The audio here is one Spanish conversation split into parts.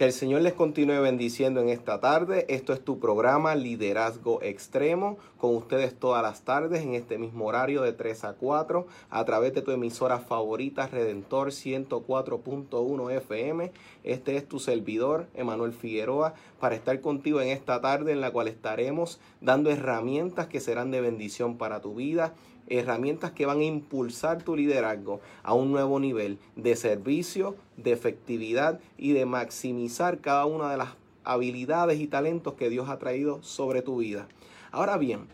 Que el Señor les continúe bendiciendo en esta tarde. Esto es tu programa Liderazgo Extremo, con ustedes todas las tardes en este mismo horario de 3 a 4, a través de tu emisora favorita Redentor 104.1 FM. Este es tu servidor, Emanuel Figueroa, para estar contigo en esta tarde en la cual estaremos dando herramientas que serán de bendición para tu vida herramientas que van a impulsar tu liderazgo a un nuevo nivel de servicio, de efectividad y de maximizar cada una de las habilidades y talentos que Dios ha traído sobre tu vida. Ahora bien,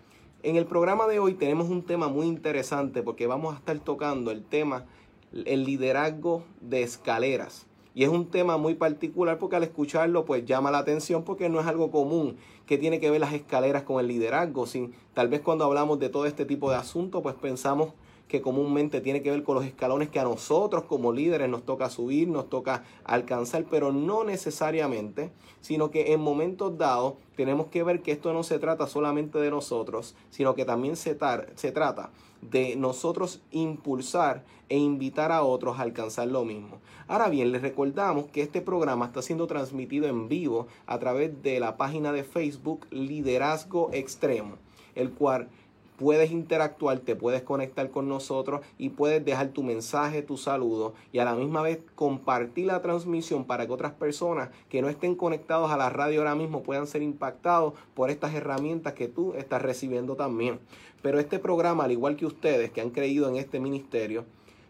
en el programa de hoy tenemos un tema muy interesante porque vamos a estar tocando el tema el liderazgo de escaleras. Y es un tema muy particular porque al escucharlo pues llama la atención porque no es algo común que tiene que ver las escaleras con el liderazgo. Sin, tal vez cuando hablamos de todo este tipo de asuntos pues pensamos que comúnmente tiene que ver con los escalones que a nosotros como líderes nos toca subir, nos toca alcanzar, pero no necesariamente, sino que en momentos dados tenemos que ver que esto no se trata solamente de nosotros, sino que también se, se trata de nosotros impulsar e invitar a otros a alcanzar lo mismo. Ahora bien, les recordamos que este programa está siendo transmitido en vivo a través de la página de Facebook Liderazgo Extremo, el cual puedes interactuar, te puedes conectar con nosotros y puedes dejar tu mensaje, tu saludo y a la misma vez compartir la transmisión para que otras personas que no estén conectados a la radio ahora mismo puedan ser impactados por estas herramientas que tú estás recibiendo también. Pero este programa, al igual que ustedes que han creído en este ministerio,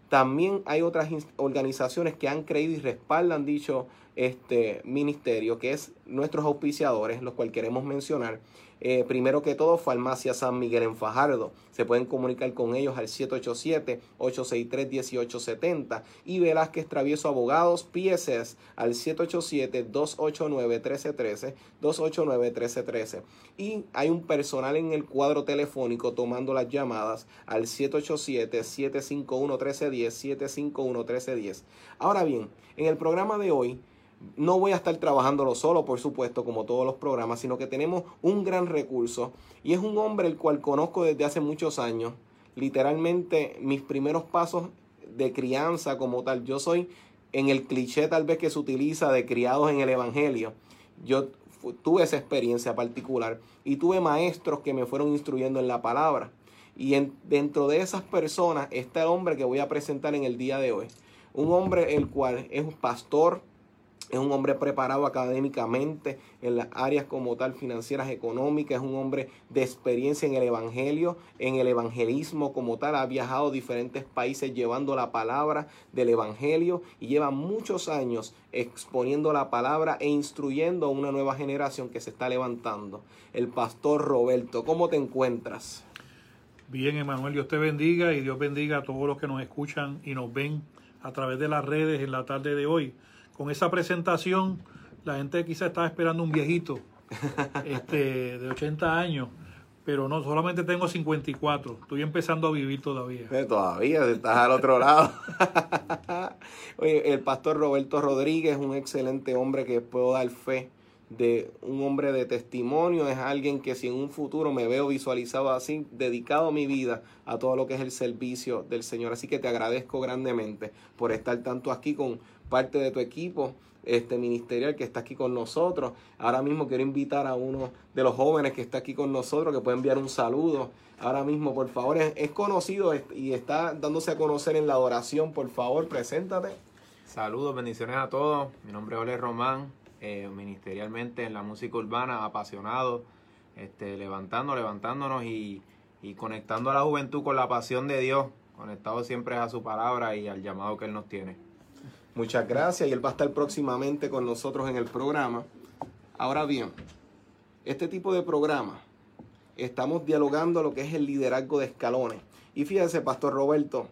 también hay otras organizaciones que han creído y respaldan dicho este ministerio, que es nuestros auspiciadores, los cuales queremos mencionar. Eh, primero que todo, Farmacia San Miguel en Fajardo. Se pueden comunicar con ellos al 787-863-1870 y Velázquez Travieso Abogados PSS al 787-289-1313, 289-1313. Y hay un personal en el cuadro telefónico tomando las llamadas al 787-751-1310, 751-1310. Ahora bien, en el programa de hoy no voy a estar trabajándolo solo, por supuesto, como todos los programas, sino que tenemos un gran recurso y es un hombre el cual conozco desde hace muchos años. Literalmente mis primeros pasos de crianza como tal, yo soy en el cliché tal vez que se utiliza de criados en el Evangelio. Yo tuve esa experiencia particular y tuve maestros que me fueron instruyendo en la palabra. Y dentro de esas personas está el hombre que voy a presentar en el día de hoy. Un hombre el cual es un pastor, es un hombre preparado académicamente en las áreas como tal financieras, económicas, es un hombre de experiencia en el Evangelio, en el evangelismo como tal, ha viajado a diferentes países llevando la palabra del Evangelio y lleva muchos años exponiendo la palabra e instruyendo a una nueva generación que se está levantando. El pastor Roberto, ¿cómo te encuentras? Bien, Emanuel, Dios te bendiga y Dios bendiga a todos los que nos escuchan y nos ven a través de las redes en la tarde de hoy con esa presentación, la gente quizá estaba esperando un viejito este, de 80 años, pero no, solamente tengo 54. Estoy empezando a vivir todavía. Todavía, estás al otro lado. Oye, el pastor Roberto Rodríguez, un excelente hombre que puedo dar fe de un hombre de testimonio, es alguien que si en un futuro me veo visualizado así, dedicado mi vida a todo lo que es el servicio del Señor. Así que te agradezco grandemente por estar tanto aquí con parte de tu equipo este ministerial que está aquí con nosotros. Ahora mismo quiero invitar a uno de los jóvenes que está aquí con nosotros que puede enviar un saludo. Ahora mismo, por favor, es, conocido y está dándose a conocer en la adoración. Por favor, preséntate. Saludos, bendiciones a todos. Mi nombre es Ole Román, eh, ministerialmente en la música urbana, apasionado, este, levantando, levantándonos y, y conectando a la juventud con la pasión de Dios, conectado siempre a su palabra y al llamado que Él nos tiene. Muchas gracias y él va a estar próximamente con nosotros en el programa. Ahora bien, este tipo de programa estamos dialogando lo que es el liderazgo de escalones. Y fíjense, Pastor Roberto,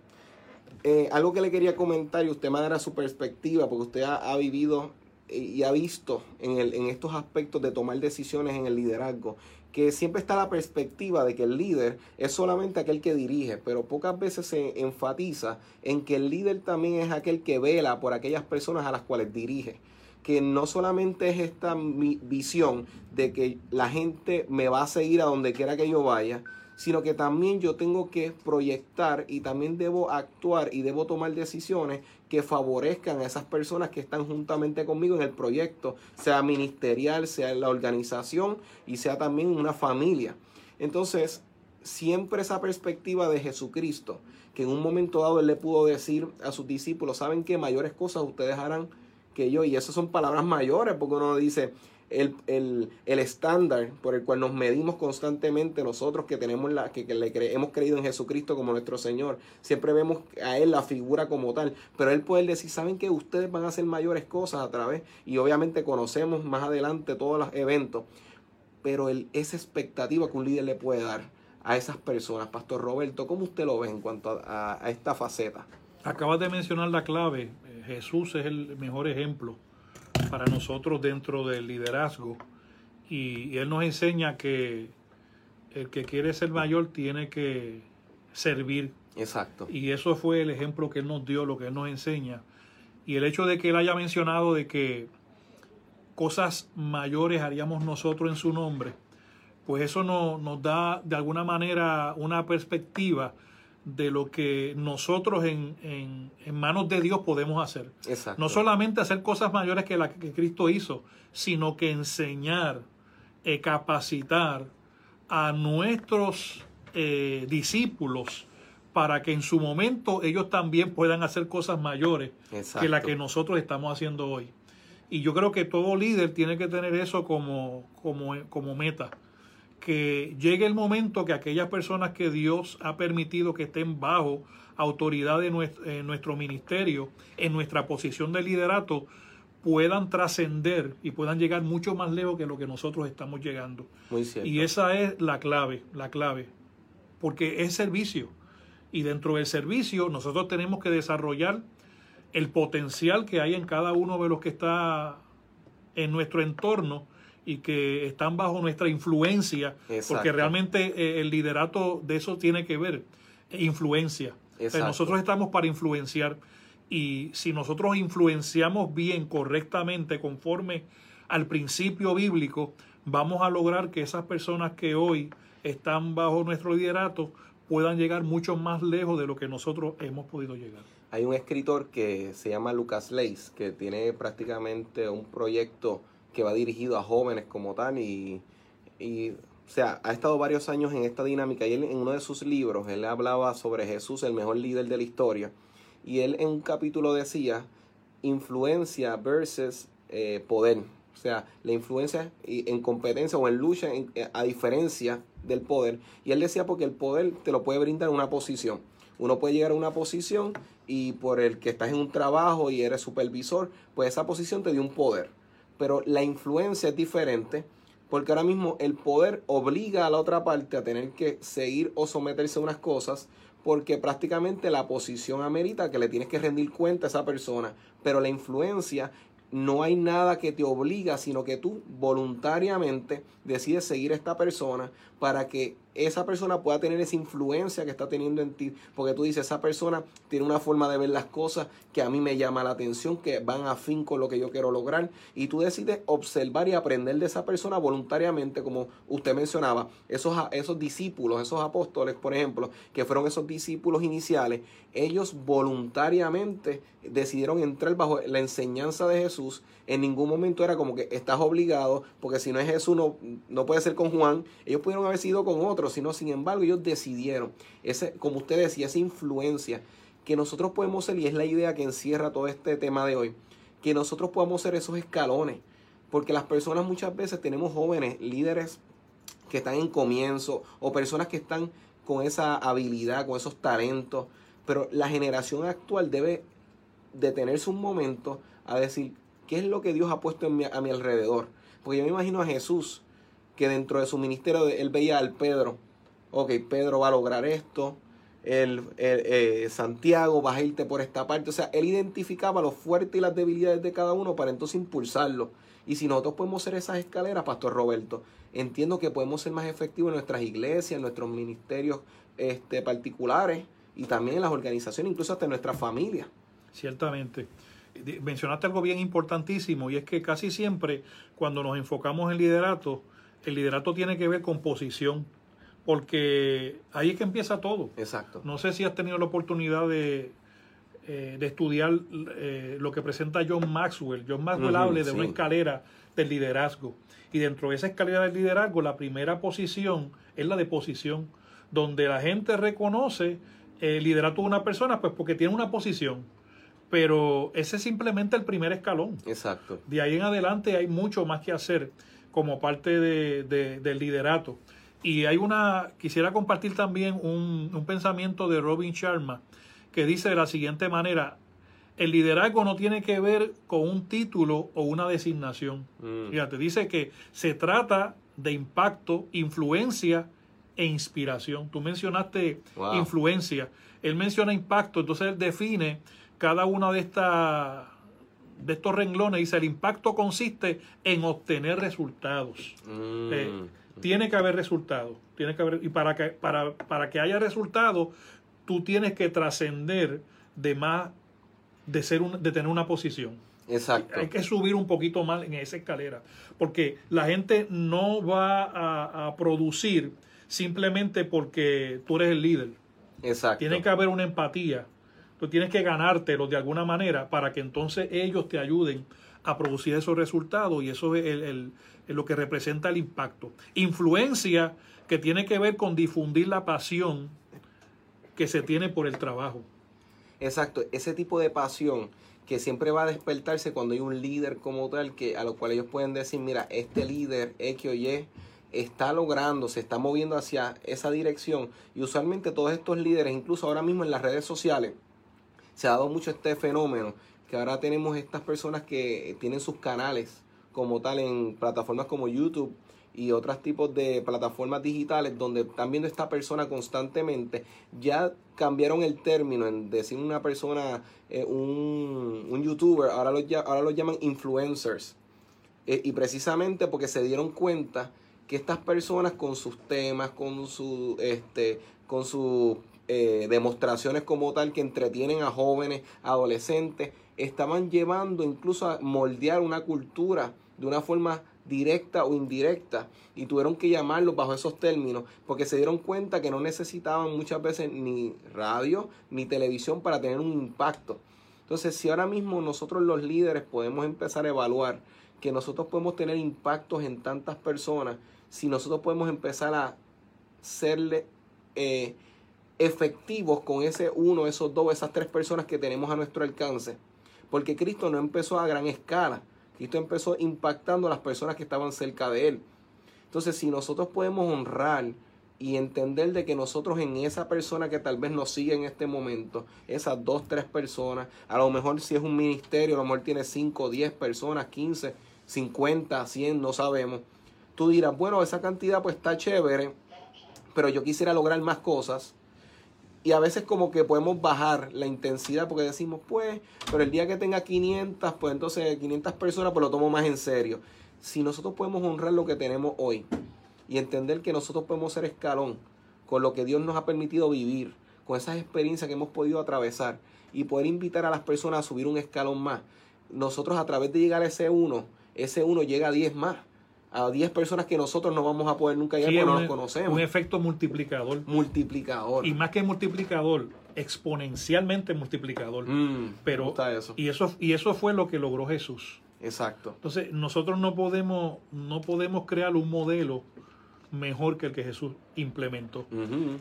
eh, algo que le quería comentar y usted me dará su perspectiva, porque usted ha, vivido y ha visto en, el, en estos aspectos de tomar decisiones en el liderazgo que siempre está la perspectiva de que el líder es solamente aquel que dirige, pero pocas veces se enfatiza en que el líder también es aquel que vela por aquellas personas a las cuales dirige. Que no solamente es esta visión de que la gente me va a seguir a donde quiera que yo vaya, sino que también yo tengo que proyectar y también debo actuar y debo tomar decisiones que favorezcan a esas personas que están juntamente conmigo en el proyecto, sea ministerial, sea en la organización y sea también una familia. Entonces, siempre esa perspectiva de Jesucristo, que en un momento dado él le pudo decir a sus discípulos, saben que mayores cosas ustedes harán que yo, y esas son palabras mayores, porque uno dice, el, estándar por el cual nos medimos constantemente nosotros que tenemos la que, le hemos creído en Jesucristo como nuestro Señor. Siempre vemos a él la figura como tal. Pero él puede decir saben que ustedes van a hacer mayores cosas a través y obviamente conocemos más adelante todos los eventos pero el, esa expectativa que un líder le puede dar a esas personas Pastor Roberto ¿cómo usted lo ve en cuanto a esta faceta? Acabas de mencionar la clave. Jesús es el mejor ejemplo para nosotros dentro del liderazgo y, Él nos enseña que el que quiere ser mayor tiene que servir. Exacto. Y eso fue el ejemplo que Él nos dio, lo que Él nos enseña. Y el hecho de que Él haya mencionado de que cosas mayores haríamos nosotros en su nombre, pues eso nos da de alguna manera una perspectiva de lo que nosotros en, en, manos de Dios podemos hacer. No solamente hacer cosas mayores que las que Cristo hizo, sino que enseñar, eh, capacitar a nuestros eh, discípulos para que en su momento ellos también puedan hacer cosas mayores que las que nosotros estamos haciendo hoy. Y yo creo que todo líder tiene que tener eso como, como, como meta que llegue el momento que aquellas personas que Dios ha permitido que estén bajo autoridad de nuestro, ministerio, en nuestra posición de liderato, puedan trascender y puedan llegar mucho más lejos que lo que nosotros estamos llegando. Y esa es la clave, la clave, porque es servicio. Y dentro del servicio nosotros tenemos que desarrollar el potencial que hay en cada uno de los que está en nuestro entorno y que están bajo nuestra influencia, porque realmente eh, el liderato de eso tiene que ver, influencia. nosotros estamos para influenciar y si nosotros influenciamos bien, correctamente, conforme al principio bíblico, vamos a lograr que esas personas que hoy están bajo nuestro liderato puedan llegar mucho más lejos de lo que nosotros hemos podido llegar. Hay un escritor que se llama Lucas Leis, que tiene prácticamente un proyecto que va dirigido a jóvenes como tal y, o sea, ha estado varios años en esta dinámica y él en uno de sus libros, él hablaba sobre Jesús, el mejor líder de la historia, y él en un capítulo decía influencia versus eh, poder, o sea, la influencia en competencia o en lucha a diferencia del poder, y él decía porque el poder te lo puede brindar una posición, uno puede llegar a una posición y por el que estás en un trabajo y eres supervisor, pues esa posición te dio un poder pero la influencia es diferente porque ahora mismo el poder obliga a la otra parte a tener que seguir o someterse a unas cosas porque prácticamente la posición amerita que le tienes que rendir cuenta a esa persona, pero la influencia no hay nada que te obliga, sino que tú voluntariamente decides seguir a esta persona para que esa persona pueda tener esa influencia que está teniendo en ti, porque tú dices, esa persona tiene una forma de ver las cosas que a mí me llama la atención, que van a fin con lo que yo quiero lograr, y tú decides observar y aprender de esa persona voluntariamente, como usted mencionaba, esos, esos discípulos, esos apóstoles, por ejemplo, que fueron esos discípulos iniciales, ellos voluntariamente decidieron entrar bajo la enseñanza de Jesús, en ningún momento era como que estás obligado, porque si no es Jesús, no, no puede ser con Juan, ellos pudieron haber sido con otros, sino sin embargo ellos decidieron, ese, como usted decía, esa influencia que nosotros podemos ser, y es la idea que encierra todo este tema de hoy, que nosotros podamos ser esos escalones, porque las personas muchas veces tenemos jóvenes, líderes que están en comienzo, o personas que están con esa habilidad, con esos talentos, pero la generación actual debe detenerse un momento a decir, ¿qué es lo que Dios ha puesto a mi alrededor? Porque yo me imagino a Jesús que dentro de su ministerio él veía al Pedro, ok, Pedro va a lograr esto, el, eh, Santiago vas a irte por esta parte, o sea, él identificaba los fuertes y las debilidades de cada uno para entonces impulsarlo. Y si nosotros podemos ser esas escaleras, Pastor Roberto, entiendo que podemos ser más efectivos en nuestras iglesias, en nuestros ministerios este, particulares y también en las organizaciones, incluso hasta en nuestra familia. Ciertamente mencionaste algo bien importantísimo y es que casi siempre cuando nos enfocamos en liderato, el liderato tiene que ver con posición. porque ahí es que empieza todo. Exacto. No sé si has tenido la oportunidad de, eh, de estudiar eh, lo que presenta John Maxwell. John Maxwell habla de sí. una escalera del liderazgo. Y dentro de esa escalera del liderazgo, la primera posición es la de posición, donde la gente reconoce el liderato de una persona, pues porque tiene una posición. Pero ese es simplemente el primer escalón. Exacto. De ahí en adelante hay mucho más que hacer como parte de- de- del liderato. Y hay una, quisiera compartir también un, un pensamiento de Robin Sharma que dice de la siguiente manera, el liderazgo no tiene que ver con un título o una designación. Mm. Fíjate, dice que se trata de impacto, influencia e inspiración. Tú mencionaste Wow. influencia, él menciona impacto, entonces él define cada una de estas de estos renglones, dice el impacto consiste en obtener resultados. Mm. Eh, tiene que haber resultados, tiene que haber y para que para, para que haya resultados, tú tienes que trascender de más de ser un, de tener una posición. Exacto. Hay que subir un poquito más en esa escalera, porque la gente no va a, a producir simplemente porque tú eres el líder. Exacto. Tiene que haber una empatía. Tú tienes que ganártelo de alguna manera para que entonces ellos te ayuden a producir esos resultados y eso es el- lo que representa el impacto. Influencia que tiene que ver con difundir la pasión que se tiene por el trabajo. Exacto, ese tipo de pasión que siempre va a despertarse cuando hay un líder como tal, que a lo cual ellos pueden decir, mira, este líder X o Y está logrando, se está moviendo hacia esa dirección. Y usualmente todos estos líderes, incluso ahora mismo en las redes sociales, se ha dado mucho este fenómeno, que ahora tenemos estas personas que tienen sus canales como tal en plataformas como YouTube y otros tipos de plataformas digitales donde están viendo esta persona constantemente, ya cambiaron el término en decir una persona, eh, un, un youtuber, ahora lla- ahora llaman influencers. Eh, y precisamente porque se dieron cuenta que estas personas con sus temas, con su este, con sus eh, demostraciones como tal que entretienen a jóvenes, adolescentes, estaban llevando incluso a moldear una cultura de una forma directa o indirecta y tuvieron que llamarlos bajo esos términos porque se dieron cuenta que no necesitaban muchas veces ni radio ni televisión para tener un impacto. Entonces, si ahora mismo nosotros los líderes podemos empezar a evaluar que nosotros podemos tener impactos en tantas personas, si nosotros podemos empezar a serle eh, efectivos con ese uno, esos dos, esas tres personas que tenemos a nuestro alcance. Porque Cristo no empezó a gran escala. Cristo empezó impactando a las personas que estaban cerca de Él. Entonces, si nosotros podemos honrar y entender de que nosotros en esa persona que tal vez nos sigue en este momento, esas dos, tres personas, a lo mejor si es un ministerio, a lo mejor tiene 5, 10 personas, 15, 50, 100, no sabemos. Tú dirás, bueno, esa cantidad pues está chévere, pero yo quisiera lograr más cosas. Y a veces como que podemos bajar la intensidad porque decimos, pues, pero el día que tenga 500, pues entonces 500 personas, pues lo tomo más en serio. Si nosotros podemos honrar lo que tenemos hoy y entender que nosotros podemos ser escalón con lo que Dios nos ha permitido vivir, con esas experiencias que hemos podido atravesar y poder invitar a las personas a subir un escalón más, nosotros a través de llegar a ese uno, ese uno llega a 10 más, a 10 personas que nosotros no vamos a poder nunca llegar Sí, porque no los conocemos. Un efecto multiplicador. Multiplicador. Y más que multiplicador, exponencialmente multiplicador. Mm, Pero, gusta eso. y eso, y eso fue lo que logró Jesús. Exacto. Entonces, nosotros no podemos, no podemos crear un modelo mejor que el que Jesús implementó.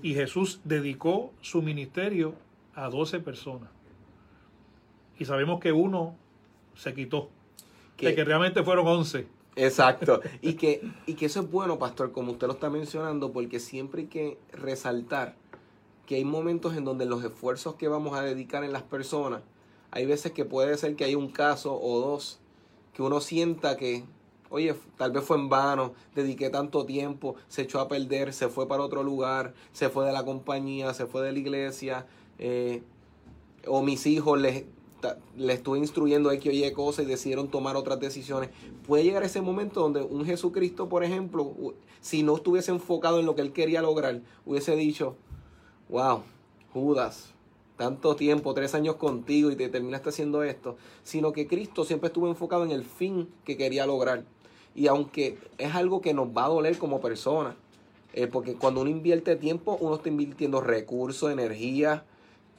Y Jesús dedicó su ministerio a 12 personas. Y sabemos que uno se quitó. De que realmente fueron 11. Exacto. Y que, y que eso es bueno, pastor, como usted lo está mencionando, porque siempre hay que resaltar que hay momentos en donde los esfuerzos que vamos a dedicar en las personas, hay veces que puede ser que hay un caso o dos que uno sienta que, oye, tal vez fue en vano, dediqué tanto tiempo, se echó a perder, se fue para otro lugar, se fue de la compañía, se fue de la iglesia, eh, o mis hijos les, les estuve instruyendo X o Y cosas y decidieron tomar otras decisiones. Puede llegar ese momento donde un Jesucristo, por ejemplo, si no estuviese enfocado en lo que él quería lograr, hubiese dicho, wow, Judas, tanto tiempo, tres años contigo y te terminaste haciendo esto, sino que Cristo siempre estuvo enfocado en el fin que quería lograr. Y aunque es algo que nos va a doler como personas, Eh, porque cuando uno invierte tiempo, uno está invirtiendo recursos, energía,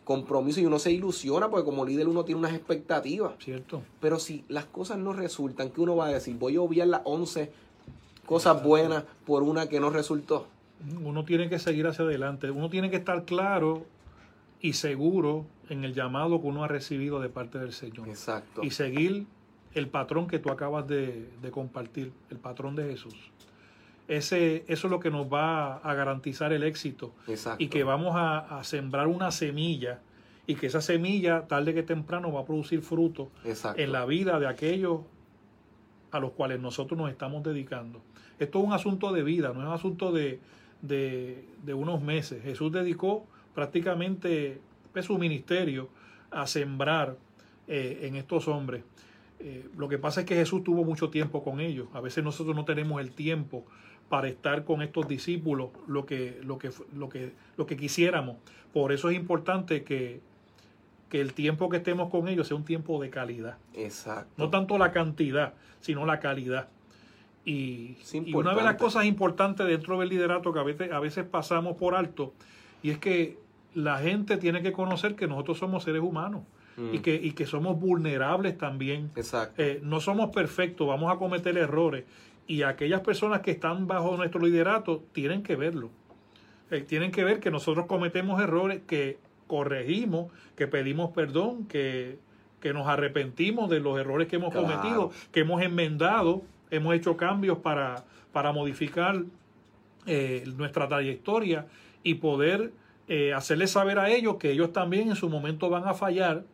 compromiso y uno se ilusiona porque como líder uno tiene unas expectativas. Cierto. Pero si las cosas no resultan, ¿qué uno va a decir? Voy a obviar las 11 cosas buenas por una que no resultó. Uno tiene que seguir hacia adelante. Uno tiene que estar claro y seguro en el llamado que uno ha recibido de parte del Señor. Exacto. Y seguir el patrón que tú acabas de, de compartir, el patrón de Jesús. Ese, eso es lo que nos va a garantizar el éxito. Exacto. Y que vamos a, a sembrar una semilla y que esa semilla, tarde que temprano, va a producir fruto Exacto. en la vida de aquellos a los cuales nosotros nos estamos dedicando. Esto es un asunto de vida, no es un asunto de, de, de unos meses. Jesús dedicó prácticamente pues, su ministerio a sembrar eh, en estos hombres. Eh, lo que pasa es que Jesús tuvo mucho tiempo con ellos. A veces nosotros no tenemos el tiempo para estar con estos discípulos lo que, lo que, lo que, lo que quisiéramos. Por eso es importante que, que el tiempo que estemos con ellos sea un tiempo de calidad. Exacto. No tanto la cantidad, sino la calidad. Y, una de las cosas importantes dentro del liderato que a veces, a veces pasamos por alto, y es que la gente tiene que conocer que nosotros somos seres humanos Mm. y, que, y que somos vulnerables también. Exacto. Eh, no somos perfectos, vamos a cometer errores. Y aquellas personas que están bajo nuestro liderato tienen que verlo. Eh, tienen que ver que nosotros cometemos errores, que corregimos, que pedimos perdón, que, que nos arrepentimos de los errores que hemos Claro. cometido, que hemos enmendado, hemos hecho cambios para, para modificar eh, nuestra trayectoria y poder eh, hacerles saber a ellos que ellos también en su momento van a fallar,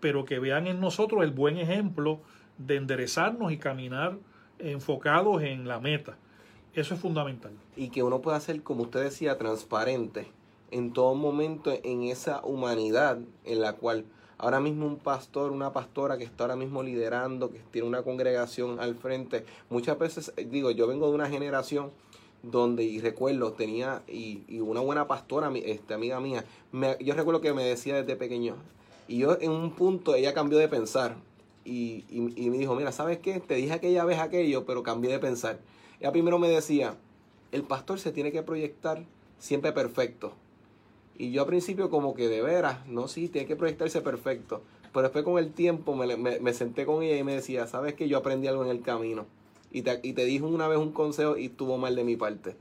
pero que vean en nosotros el buen ejemplo de enderezarnos y caminar enfocados en la meta. Eso es fundamental. y que uno pueda ser, como usted decía, transparente en todo momento en esa humanidad en la cual ahora mismo un pastor, una pastora que está ahora mismo liderando, que tiene una congregación al frente, muchas veces, eh, digo, yo vengo de una generación donde, y recuerdo, tenía, y, y una buena pastora, este, amiga mía, me- yo recuerdo que me decía desde pequeño, y yo en un punto ella cambió de pensar, y, y, y me dijo, mira, ¿sabes qué? Te dije aquella vez aquello, pero cambié de pensar. Ella primero me decía, el pastor se tiene que proyectar siempre perfecto. Y yo al principio como que de veras, no, sí, tiene que proyectarse perfecto. Pero después con el tiempo me, me- senté con ella y me decía, ¿sabes que Yo aprendí algo en el camino. Y te, y te dijo una vez un consejo y estuvo mal de mi parte.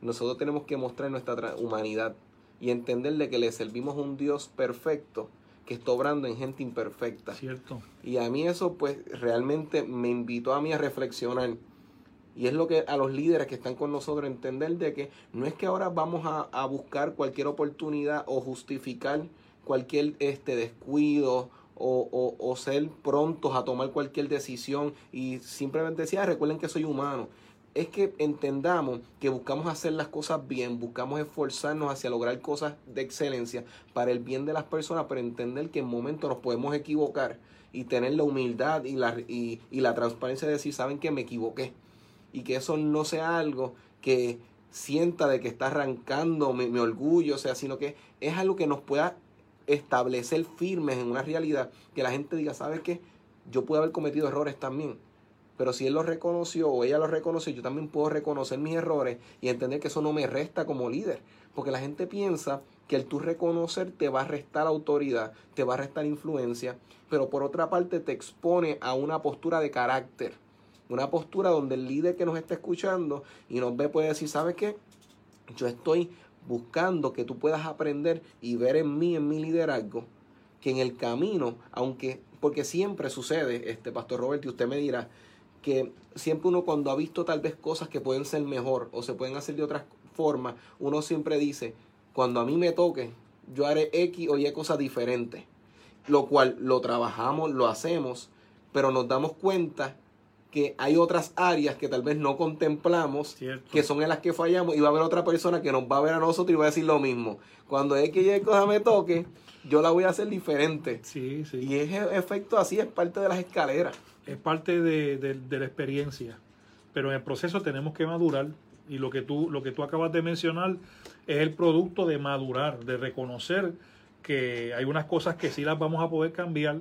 Nosotros tenemos que mostrar nuestra tra- humanidad y entender de que le servimos a un Dios perfecto que está obrando en gente imperfecta. ¿Cierto? Y a mí eso pues realmente me invitó a mí a reflexionar. Y es lo que a los líderes que están con nosotros entender de que no es que ahora vamos a, a buscar cualquier oportunidad o justificar cualquier este descuido o, o- o ser prontos a tomar cualquier decisión y simplemente decir, "Ah, recuerden que soy humano. Es que entendamos que buscamos hacer las cosas bien, buscamos esforzarnos hacia lograr cosas de excelencia para el bien de las personas, pero entender que en momentos nos podemos equivocar y tener la humildad y la, y, la transparencia de decir, saben que me equivoqué. Y que eso no sea algo que sienta de que está arrancando mi, mi orgullo, o sea, sino que es algo que nos pueda establecer firmes en una realidad, que la gente diga, ¿sabes qué? Yo pude haber cometido errores también. Pero si él lo reconoció o ella lo reconoció, yo también puedo reconocer mis errores y entender que eso no me resta como líder. Porque la gente piensa que el tú reconocer te va a restar autoridad, te va a restar influencia, pero por otra parte te expone a una postura de carácter. Una postura donde el líder que nos está escuchando y nos ve puede decir, ¿sabes qué? Yo estoy buscando que tú puedas aprender y ver en mí, en mi liderazgo, que en el camino, aunque, porque siempre sucede, este Pastor Robert, y usted me dirá, que siempre uno cuando ha visto tal vez cosas que pueden ser mejor o se pueden hacer de otras formas, uno siempre dice, cuando a mí me toque, yo haré X o Y cosas diferentes. Lo cual lo trabajamos, lo hacemos, pero nos damos cuenta que hay otras áreas que tal vez no contemplamos, Cierto. que son en las que fallamos, y va a haber otra persona que nos va a ver a nosotros y va a decir lo mismo. Cuando X y Y cosa me toque, yo la voy a hacer diferente. Sí, sí. Y ese efecto así es parte de las escaleras. Es parte de, de- de la experiencia. Pero en el proceso tenemos que madurar. Y lo que tú, lo que tú acabas de mencionar es el producto de madurar, de reconocer que hay unas cosas que sí las vamos a poder cambiar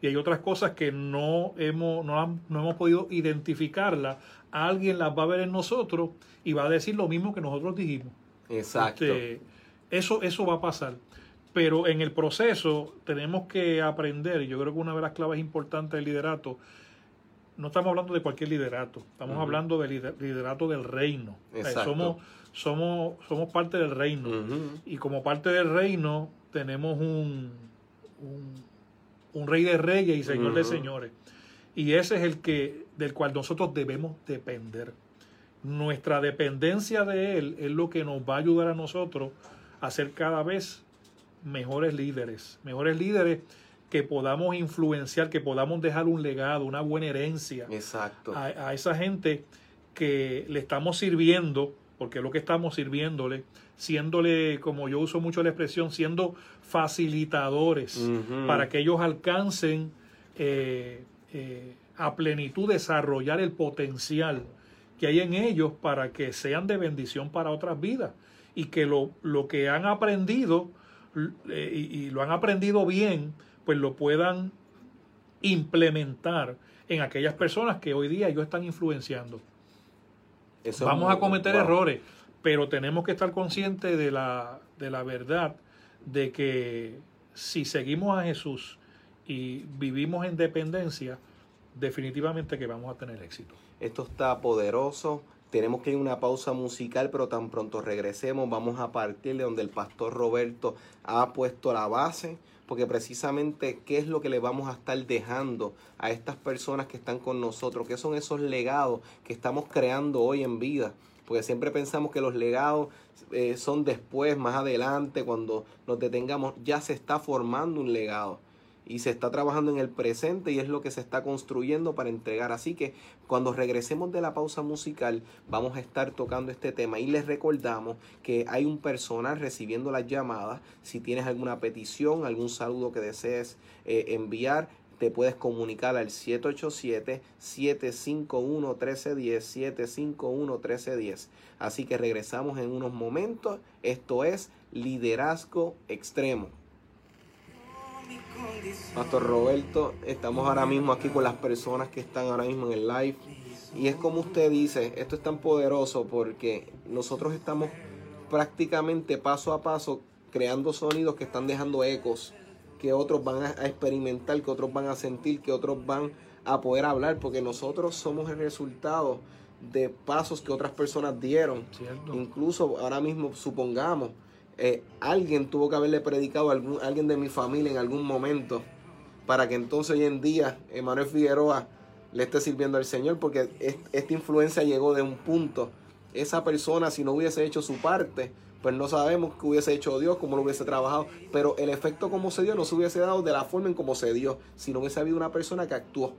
y hay otras cosas que no hemos, no, hemos podido identificarlas. Alguien las va a ver en nosotros y va a decir lo mismo que nosotros dijimos. Exacto. Este, eso, eso va a pasar. Pero en el proceso tenemos que aprender, y yo creo que una de las claves importantes del liderato, no estamos hablando de cualquier liderato, estamos hablando del liderato del reino. somos, somos, somos parte del reino. Y como parte del reino tenemos un, un, rey de reyes y señor de señores. Y ese es el que, del cual nosotros debemos depender. Nuestra dependencia de él es lo que nos va a ayudar a nosotros a ser cada vez mejores líderes, mejores líderes que podamos influenciar, que podamos dejar un legado, una buena herencia Exacto. A, esa gente que le estamos sirviendo, porque es lo que estamos sirviéndole, siéndole, como yo uso mucho la expresión, siendo facilitadores para que ellos alcancen eh, eh, a plenitud desarrollar el potencial que hay en ellos para que sean de bendición para otras vidas y que lo, lo que han aprendido eh, y, lo han aprendido bien, pues lo puedan implementar en aquellas personas que hoy día ellos están influenciando. Vamos a cometer errores, pero tenemos que estar conscientes de la, de la verdad de que si seguimos a Jesús y vivimos en dependencia, definitivamente que vamos a tener éxito. Esto está poderoso. Tenemos que ir a una pausa musical, pero tan pronto regresemos vamos a partir de donde el pastor Roberto ha puesto la base, porque precisamente qué es lo que le vamos a estar dejando a estas personas que están con nosotros, qué son esos legados que estamos creando hoy en vida, porque siempre pensamos que los legados eh, son después, más adelante, cuando nos detengamos, ya se está formando un legado y se está trabajando en el presente y es lo que se está construyendo para entregar. Así que cuando regresemos de la pausa musical vamos a estar tocando este tema y les recordamos que hay un personal recibiendo las llamadas. Si tienes alguna petición, algún saludo que desees eh, enviar, te puedes comunicar al 787-751-1310, 751-1310. Así que regresamos en unos momentos. Esto es Liderazgo Extremo. Pastor Roberto, estamos ahora mismo aquí con las personas que están ahora mismo en el live. Y es como usted dice, esto es tan poderoso porque nosotros estamos prácticamente paso a paso creando sonidos que están dejando ecos, que otros van a experimentar, que otros van a sentir, que otros van a poder hablar, porque nosotros somos el resultado de pasos que otras personas dieron. Incluso ahora mismo supongamos eh, alguien tuvo que haberle predicado a algún, alguien de mi familia en algún momento para que entonces hoy en día Emanuel Figueroa le esté sirviendo al Señor porque esta influencia llegó de un punto. Esa persona si no hubiese hecho su parte, pues no sabemos qué hubiese hecho Dios, cómo lo hubiese trabajado, pero el efecto como se dio no se hubiese dado de la forma en como se dio, si no hubiese habido una persona que actuó.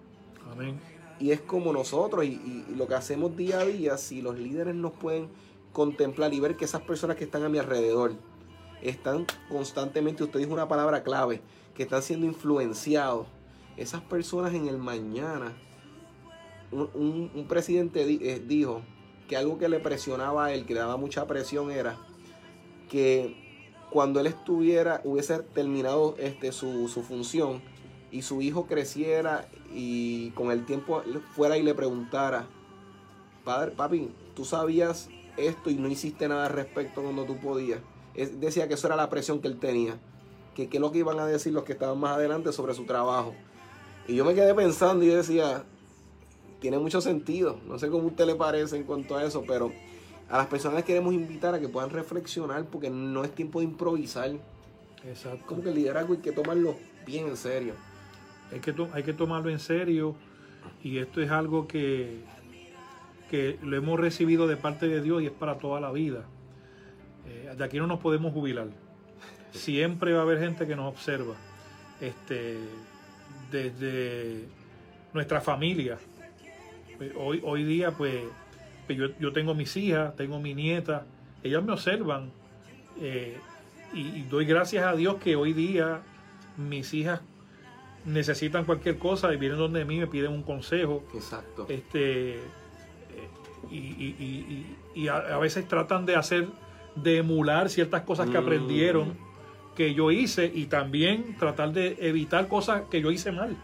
Y es como nosotros y lo que hacemos día a día, si los líderes nos pueden contemplar y ver que esas personas que están a mi alrededor, están constantemente, usted dijo una palabra clave, que están siendo influenciados. Esas personas en el mañana, un, presidente eh, dijo que algo que le presionaba a él, que le daba mucha presión, era que cuando él estuviera, hubiese terminado este, su, su función y su hijo creciera y con el tiempo fuera y le preguntara, padre, papi, tú sabías esto y no hiciste nada al respecto cuando tú podías decía que eso era la presión que él tenía, que qué es lo que iban a decir los que estaban más adelante sobre su trabajo. Y yo me quedé pensando y decía, tiene mucho sentido, no sé cómo a usted le parece en cuanto a eso, pero a las personas queremos invitar a que puedan reflexionar porque no es tiempo de improvisar. Exacto. Como que el liderazgo hay que tomarlo bien en serio. Hay que, hay que tomarlo en serio y esto es algo que, que lo hemos recibido de parte de Dios y es para toda la vida. Eh, de aquí no nos podemos jubilar. Siempre va a haber gente que nos observa. Este, desde nuestra familia. Pues, hoy, hoy día, pues, pues yo, tengo mis hijas, tengo mi nieta, ellas me observan. Eh, y, doy gracias a Dios que hoy día mis hijas necesitan cualquier cosa y vienen donde mí me piden un consejo. Exacto. Este, y, y a, veces tratan de hacer de emular ciertas cosas que aprendieron mm. que yo hice y también tratar de evitar cosas que yo hice mal.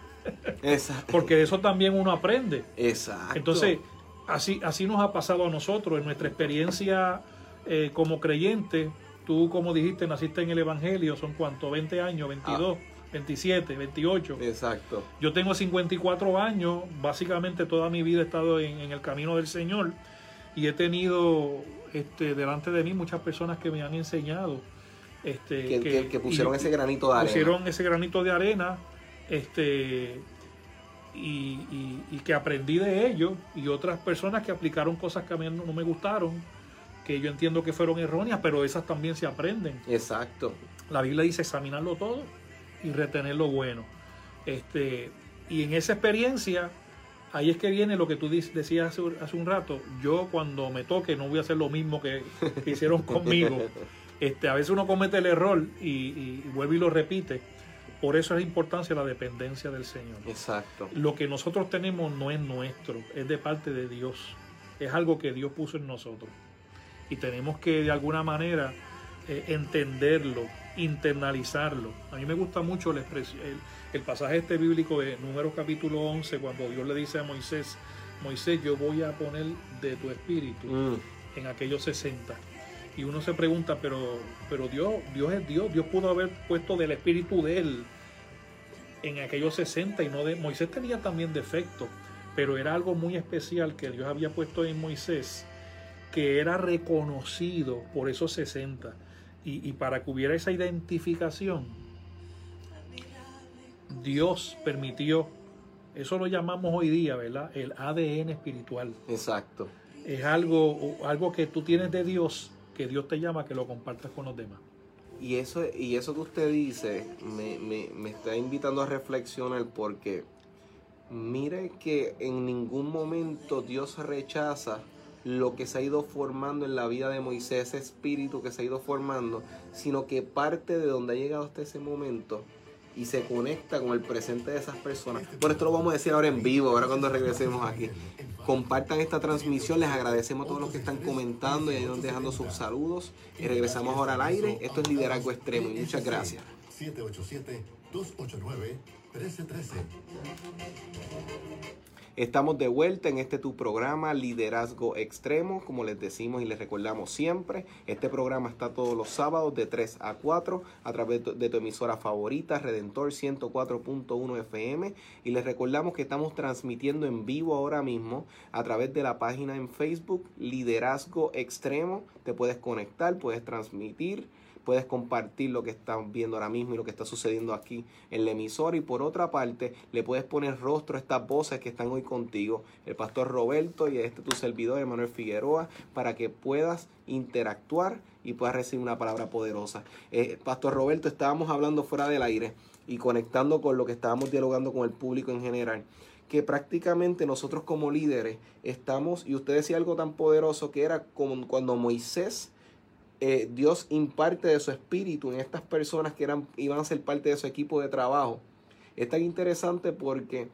Exacto. Porque de eso también uno aprende. Exacto. Entonces, así, así nos ha pasado a nosotros en nuestra experiencia eh, como creyente. Tú, como dijiste, naciste en el Evangelio, son cuánto, 20 años, 22. 27, 28. Exacto. Yo tengo 54 años, básicamente toda mi vida he estado en, el camino del Señor y he tenido este, delante de mí muchas personas que me han enseñado. Este, que, pusieron ese granito de arena. Pusieron ese granito de arena este, y, y, que aprendí de ellos y otras personas que aplicaron cosas que a mí no me gustaron, que yo entiendo que fueron erróneas, pero esas también se aprenden. Exacto. La Biblia dice examinarlo todo y retener lo bueno. Este, y en esa experiencia, ahí es que viene lo que tú decías hace, un rato. Yo cuando me toque no voy a hacer lo mismo que, hicieron conmigo. Este, a veces uno comete el error y, vuelve y lo repite. Por eso es la importancia de la dependencia del Señor. Exacto. Lo que nosotros tenemos no es nuestro, es de parte de Dios. Es algo que Dios puso en nosotros. Y tenemos que de alguna manera eh, entenderlo, internalizarlo. A mí me gusta mucho el, el, pasaje este bíblico de Números capítulo 11, cuando Dios le dice a Moisés, Moisés, yo voy a poner de tu espíritu mm. en aquellos 60. Y uno se pregunta, pero, pero Dios, Dios es Dios, Dios pudo haber puesto del espíritu de él en aquellos 60 y no de Moisés tenía también defecto, pero era algo muy especial que Dios había puesto en Moisés que era reconocido por esos 60 y, para que hubiera esa identificación, Dios permitió, eso lo llamamos hoy día, ¿verdad? El ADN espiritual. Exacto. Es algo, algo que tú tienes de Dios, que Dios te llama que lo compartas con los demás. Y eso, y eso que usted dice me, me, me está invitando a reflexionar porque mire que en ningún momento Dios rechaza lo que se ha ido formando en la vida de Moisés, ese espíritu que se ha ido formando, sino que parte de donde ha llegado hasta ese momento y se conecta con el presente de esas personas. Bueno, esto lo vamos a decir ahora en vivo, ahora cuando regresemos aquí. Compartan esta transmisión, les agradecemos a todos los que están comentando y ayudan dejando sus saludos. Y regresamos ahora al aire. Esto es Liderazgo Extremo y muchas gracias. 787 289 1313 Estamos de vuelta en este tu programa Liderazgo Extremo, como les decimos y les recordamos siempre. Este programa está todos los sábados de 3 a 4 a través de tu emisora favorita, Redentor 104.1 FM. Y les recordamos que estamos transmitiendo en vivo ahora mismo a través de la página en Facebook Liderazgo Extremo. Te puedes conectar, puedes transmitir puedes compartir lo que están viendo ahora mismo y lo que está sucediendo aquí en la emisora. Y por otra parte, le puedes poner rostro a estas voces que están hoy contigo, el pastor Roberto y este tu servidor, Emanuel Figueroa, para que puedas interactuar y puedas recibir una palabra poderosa. Eh, pastor Roberto, estábamos hablando fuera del aire y conectando con lo que estábamos dialogando con el público en general que prácticamente nosotros como líderes estamos, y usted decía algo tan poderoso que era como cuando Moisés eh, Dios imparte de su espíritu en estas personas que eran, iban a ser parte de su equipo de trabajo. Es tan interesante porque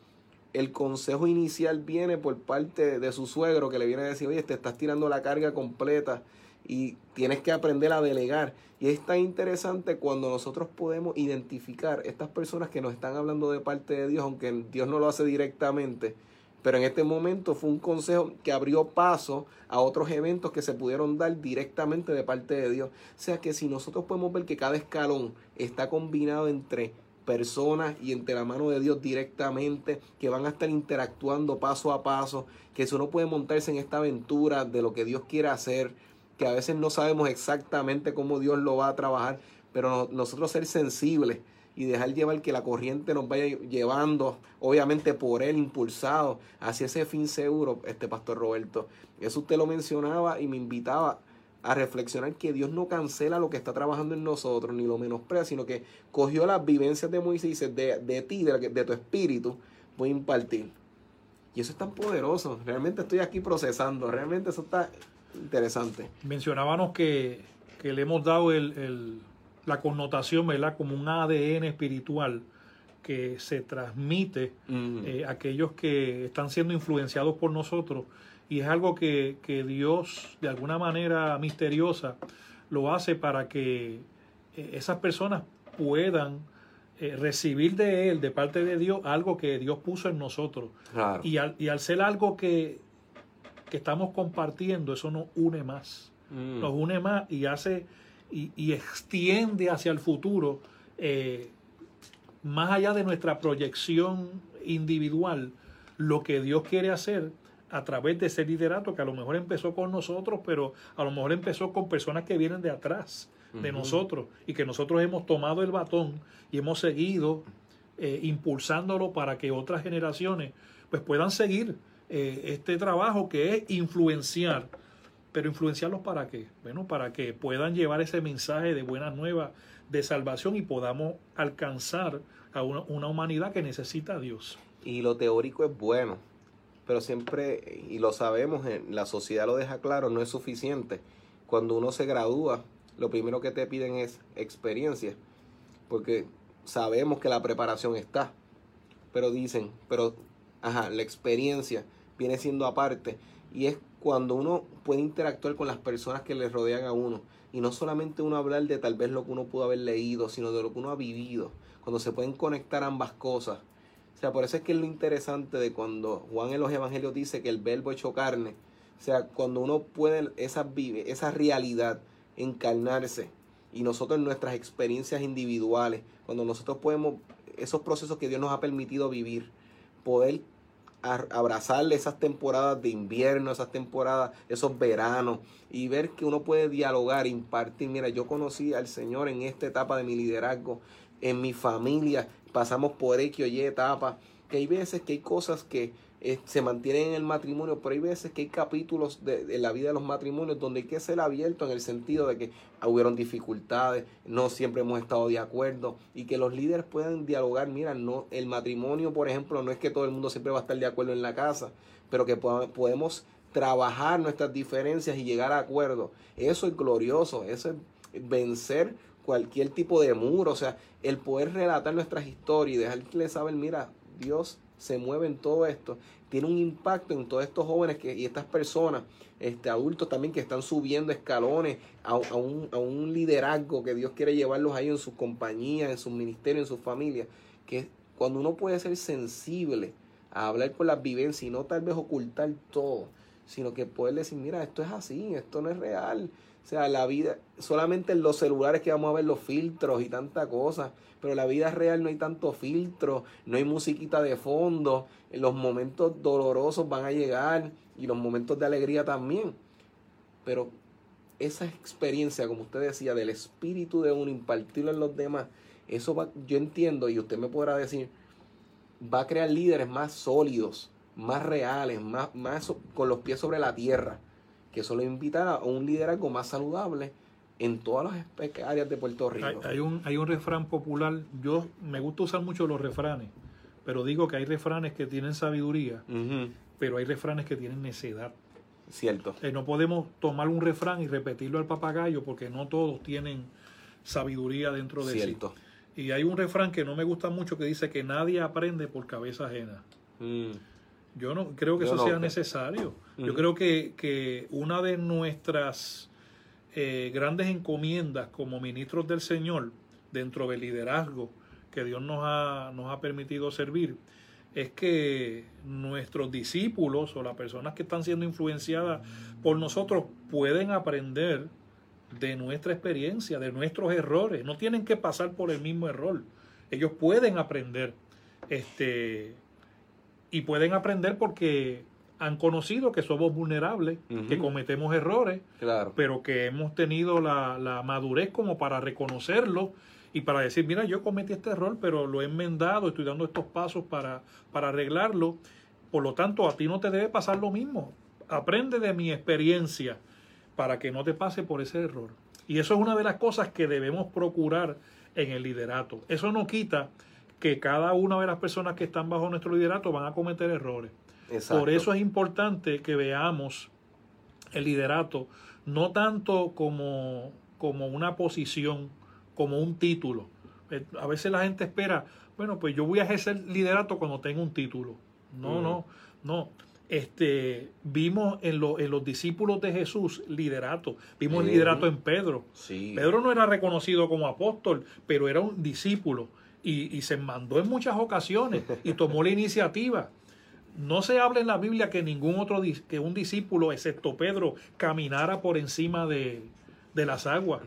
el consejo inicial viene por parte de su suegro que le viene a decir, oye, te estás tirando la carga completa y tienes que aprender a delegar. Y es tan interesante cuando nosotros podemos identificar estas personas que nos están hablando de parte de Dios, aunque Dios no lo hace directamente, pero en este momento fue un consejo que abrió paso a otros eventos que se pudieron dar directamente de parte de Dios. O sea que si nosotros podemos ver que cada escalón está combinado entre personas y entre la mano de Dios directamente, que van a estar interactuando paso a paso, que si uno puede montarse en esta aventura de lo que Dios quiere hacer, que a veces no sabemos exactamente cómo Dios lo va a trabajar, pero nosotros ser sensibles y dejar llevar que la corriente nos vaya llevando, obviamente por él, impulsado hacia ese fin seguro, este pastor Roberto. Eso usted lo mencionaba y me invitaba a reflexionar que Dios no cancela lo que está trabajando en nosotros, ni lo menosprecia, sino que cogió las vivencias de Moisés y de, de ti, de, de tu espíritu, voy a impartir. Y eso es tan poderoso. Realmente estoy aquí procesando. Realmente eso está interesante. Mencionábamos que, que le hemos dado el la connotación, ¿verdad? Como un ADN espiritual que se transmite eh, a aquellos que están siendo influenciados por nosotros y es algo que, Dios de alguna manera misteriosa lo hace para que eh, esas personas puedan eh, recibir de Él, de parte de Dios, algo que Dios puso en nosotros. Y, al, y al ser algo que, que estamos compartiendo, eso nos une más. Mm. Nos une más y hace y, extiende hacia el futuro, eh, más allá de nuestra proyección individual, lo que Dios quiere hacer a través de ese liderato que a lo mejor empezó con nosotros, pero a lo mejor empezó con personas que vienen de atrás de nosotros y que nosotros hemos tomado el batón y hemos seguido eh, impulsándolo para que otras generaciones pues puedan seguir eh, este trabajo que es influenciar. Pero influenciarlos para qué? Bueno, para que puedan llevar ese mensaje de buenas nuevas, de salvación y podamos alcanzar a una, una humanidad que necesita a Dios. Y lo teórico es bueno, pero siempre, y lo sabemos, la sociedad lo deja claro, no es suficiente. Cuando uno se gradúa, lo primero que te piden es experiencia, porque sabemos que la preparación está, pero dicen, pero, ajá, la experiencia viene siendo aparte, y es cuando uno puede interactuar con las personas que le rodean a uno, y no solamente uno hablar de tal vez lo que uno pudo haber leído, sino de lo que uno ha vivido, cuando se pueden conectar ambas cosas. O sea, por eso es que es lo interesante de cuando Juan en los Evangelios dice que el verbo hecho carne, o sea, cuando uno puede esa, esa realidad encarnarse y nosotros en nuestras experiencias individuales, cuando nosotros podemos, esos procesos que Dios nos ha permitido vivir, poder abrazarle esas temporadas de invierno, esas temporadas, esos veranos y ver que uno puede dialogar, impartir. Mira, yo conocí al Señor en esta etapa de mi liderazgo, en mi familia, pasamos por X o Y etapa, que hay veces que hay cosas que eh, se mantienen en el matrimonio, pero hay veces que hay capítulos de, la vida de los matrimonios donde hay que ser abierto en el sentido de que hubieron dificultades, no siempre hemos estado de acuerdo y que los líderes puedan dialogar. Mira, no, el matrimonio, por ejemplo, no es que todo el mundo siempre va a estar de acuerdo en la casa, pero que podemos trabajar nuestras diferencias y llegar a acuerdos. Eso es glorioso, eso es vencer cualquier tipo de muro, o sea, el poder relatar nuestras historias y dejarle saber, mira, Dios se mueve en todo esto, tiene un impacto en todos estos jóvenes que, y estas personas, este, adultos también que están subiendo escalones a, un, a un liderazgo que Dios quiere llevarlos ahí en sus compañías, en sus ministerios, en sus familias, que cuando uno puede ser sensible a hablar con las vivencias y no tal vez ocultar todo, sino que poder decir, mira, esto es así, esto no es real, o sea, la vida, solamente en los celulares que vamos a ver los filtros y tanta cosa, pero en la vida real no hay tanto filtro, no hay musiquita de fondo, los momentos dolorosos van a llegar y los momentos de alegría también. Pero esa experiencia, como usted decía, del espíritu de uno, impartirlo en los demás, eso va, yo entiendo y usted me podrá decir, va a crear líderes más sólidos, más reales, más, más con los pies sobre la tierra que eso lo invita a un liderazgo más saludable en todas las áreas de Puerto Rico. Hay, un, hay un refrán popular, yo me gusta usar mucho los refranes, pero digo que hay refranes que tienen sabiduría, pero hay refranes que tienen necedad. Cierto. Eh, no podemos tomar un refrán y repetirlo al papagayo porque no todos tienen sabiduría dentro de Cierto. Y hay un refrán que no me gusta mucho que dice que nadie aprende por cabeza ajena. Mm. Yo no creo que eso sea necesario. Yo creo que, una de nuestras eh, grandes encomiendas como ministros del Señor, dentro del liderazgo que Dios nos ha, nos ha permitido servir, es que nuestros discípulos o las personas que están siendo influenciadas por nosotros pueden aprender de nuestra experiencia, de nuestros errores. No tienen que pasar por el mismo error. Ellos pueden aprender este, y pueden aprender porque han conocido que somos vulnerables, que cometemos errores, pero que hemos tenido la, madurez como para reconocerlo y para decir, mira, yo cometí este error, pero lo he enmendado, estoy dando estos pasos para, para arreglarlo. Por lo tanto, a ti no te debe pasar lo mismo. Aprende de mi experiencia para que no te pase por ese error. Y eso es una de las cosas que debemos procurar en el liderato. Eso no quita que cada una de las personas que están bajo nuestro liderato van a cometer errores. Por eso es importante que veamos el liderato no tanto como, como una posición, como un título. Eh, a veces la gente espera, bueno, pues yo voy a ejercer liderato cuando tenga un título. No, no, no. Este, vimos en, en, los discípulos de Jesús liderato. Vimos el liderato en Pedro. Pedro no era reconocido como apóstol, pero era un discípulo y, se mandó en muchas ocasiones y tomó la iniciativa. No se habla en la Biblia que ningún otro, que un discípulo, excepto Pedro, caminara por encima de, las aguas.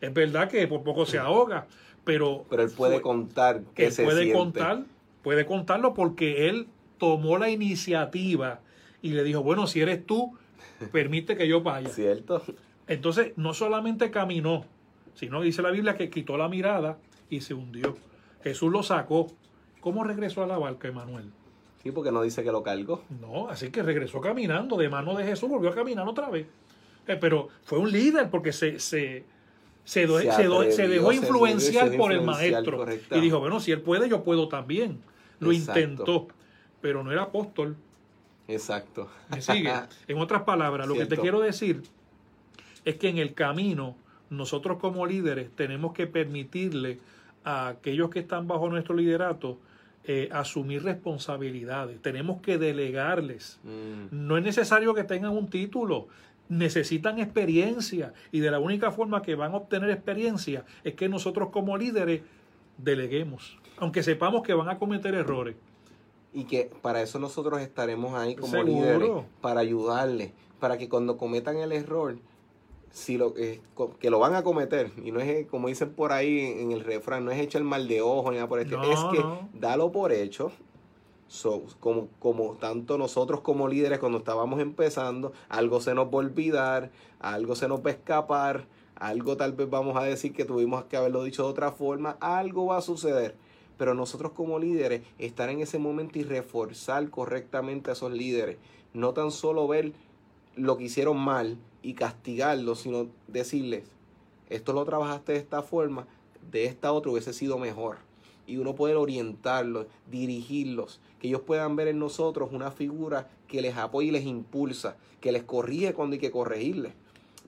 Es verdad que por poco se ahoga, pero... Pero él puede contar que se puede contar, puede contarlo porque él tomó la iniciativa y le dijo, bueno, si eres tú, permite que yo vaya. Cierto. Entonces, no solamente caminó, sino dice la Biblia que quitó la mirada y se hundió. Jesús lo sacó. ¿Cómo regresó a la barca, Emanuel? Sí, porque no dice que lo cargó. No, así que regresó caminando de mano de Jesús, volvió a caminar otra vez. Eh, pero fue un líder porque se, se, se, dejó influenciar por el maestro. Y dijo, bueno, si él puede, yo puedo también. Lo intentó, pero no era apóstol. Exacto. ¿Me sigue? En otras palabras, lo que te quiero decir es que en el camino nosotros como líderes tenemos que permitirle a aquellos que están bajo nuestro liderato eh, asumir responsabilidades. Tenemos que delegarles. Mm. No es necesario que tengan un título. Necesitan experiencia y de la única forma que van a obtener experiencia es que nosotros como líderes deleguemos, aunque sepamos que van a cometer errores. Y que para eso nosotros estaremos ahí como líderes, para ayudarles, para que cuando cometan el error, si lo eh, que lo van a cometer y no es como dicen por ahí en el refrán no es el mal de ojo ni nada por esto es que dalo por hecho. Como, como tanto nosotros como líderes cuando estábamos empezando algo se nos va a olvidar algo se nos va a escapar algo tal vez vamos a decir que tuvimos que haberlo dicho de otra forma algo va a suceder. Pero nosotros como líderes estar en ese momento y reforzar correctamente a esos líderes no tan solo ver lo que hicieron mal y castigarlos, sino decirles, esto lo trabajaste de esta forma, de esta otra hubiese sido mejor. Y uno puede orientarlos, dirigirlos, que ellos puedan ver en nosotros una figura que les apoya y les impulsa, que les corrige cuando hay que corregirles.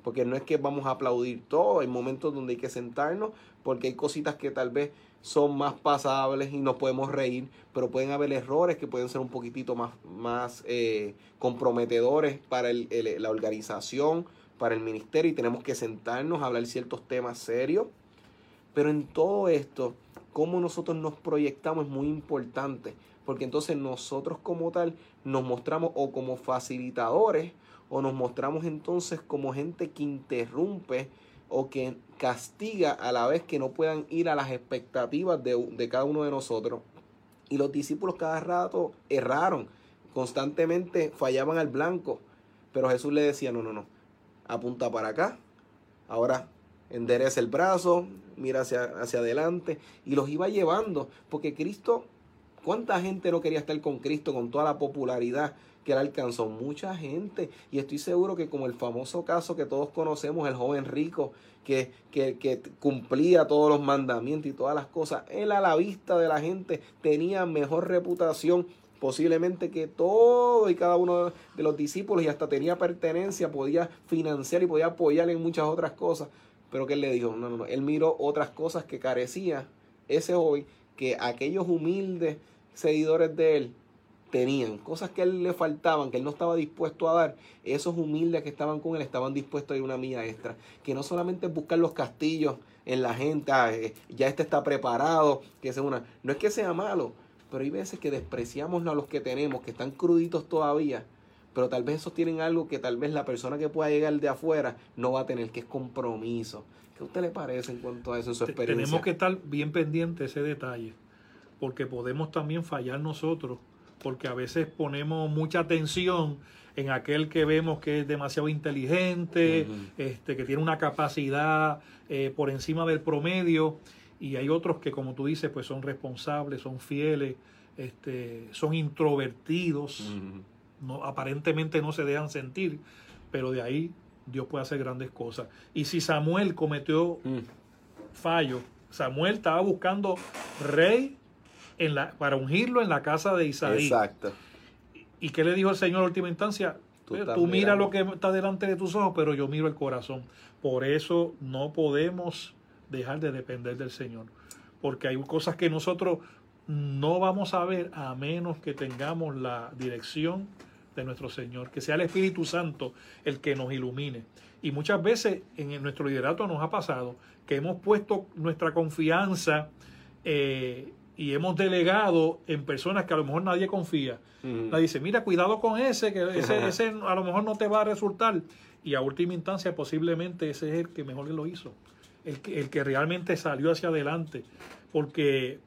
Porque no es que vamos a aplaudir todo, hay momentos donde hay que sentarnos, porque hay cositas que tal vez son más pasables y nos podemos reír, pero pueden haber errores que pueden ser un poquitito más, más eh, comprometedores para la organización, para el ministerio y tenemos que sentarnos a hablar ciertos temas serios. Pero en todo esto, cómo nosotros nos proyectamos es muy importante, porque entonces nosotros como tal nos mostramos o como facilitadores o nos mostramos entonces como gente que interrumpe o que castiga a la vez que no puedan ir a las expectativas de, cada uno de nosotros. Y los discípulos cada rato erraron, constantemente fallaban al blanco. Pero Jesús le decía, no, no, no, apunta para acá, ahora endereza el brazo, mira hacia, hacia adelante y los iba llevando, porque Cristo, ¿cuánta gente no quería estar con Cristo con toda la popularidad que él alcanzó? Mucha gente y estoy seguro que como el famoso caso que todos conocemos, el joven rico que, que, que, cumplía todos los mandamientos y todas las cosas. Él a la vista de la gente tenía mejor reputación posiblemente que todo y cada uno de los discípulos y hasta tenía pertenencia, podía financiar y podía apoyar en muchas otras cosas. Pero que él le dijo, no, no, no, él miró otras cosas que carecía ese joven, que aquellos humildes seguidores de él tenían, cosas que a él le faltaban, que él no estaba dispuesto a dar, esos humildes que estaban con él estaban dispuestos a ir una milla extra, que no solamente buscar los castillos en la gente, ah, eh, ya este está preparado, que sea una, no es que sea malo, pero hay veces que despreciamos a los que tenemos, que están cruditos todavía, pero tal vez esos tienen algo que tal vez la persona que pueda llegar de afuera no va a tener, que es compromiso. ¿Qué a usted le parece en cuanto a eso, en su experiencia? Tenemos que estar bien pendientes de ese detalle, porque podemos también fallar nosotros porque a veces ponemos mucha atención en aquel que vemos que es demasiado inteligente, este, que tiene una capacidad eh, por encima del promedio, y hay otros que, como tú dices, pues son responsables, son fieles, este, son introvertidos, no, aparentemente no se dejan sentir, pero de ahí Dios puede hacer grandes cosas. Y si Samuel cometió mm. fallo, Samuel estaba buscando rey en la, para ungirlo en la casa de Isaí. Exacto. ¿Y qué le dijo el Señor en última instancia? Tú, mira lo que está delante de tus ojos, pero yo miro el corazón. Por eso no podemos dejar de depender del Señor. Porque hay cosas que nosotros no vamos a ver a menos que tengamos la dirección de nuestro Señor, que sea el Espíritu Santo el que nos ilumine. Y muchas veces en nuestro liderato nos ha pasado que hemos puesto nuestra confianza eh, y hemos delegado en personas que a lo mejor nadie confía. Ujú. La dice, mira, cuidado con ese, que ese, ese a lo mejor no te va a resultar. Y a última instancia, posiblemente ese es el que mejor lo hizo. El que, el que realmente salió hacia adelante. Porque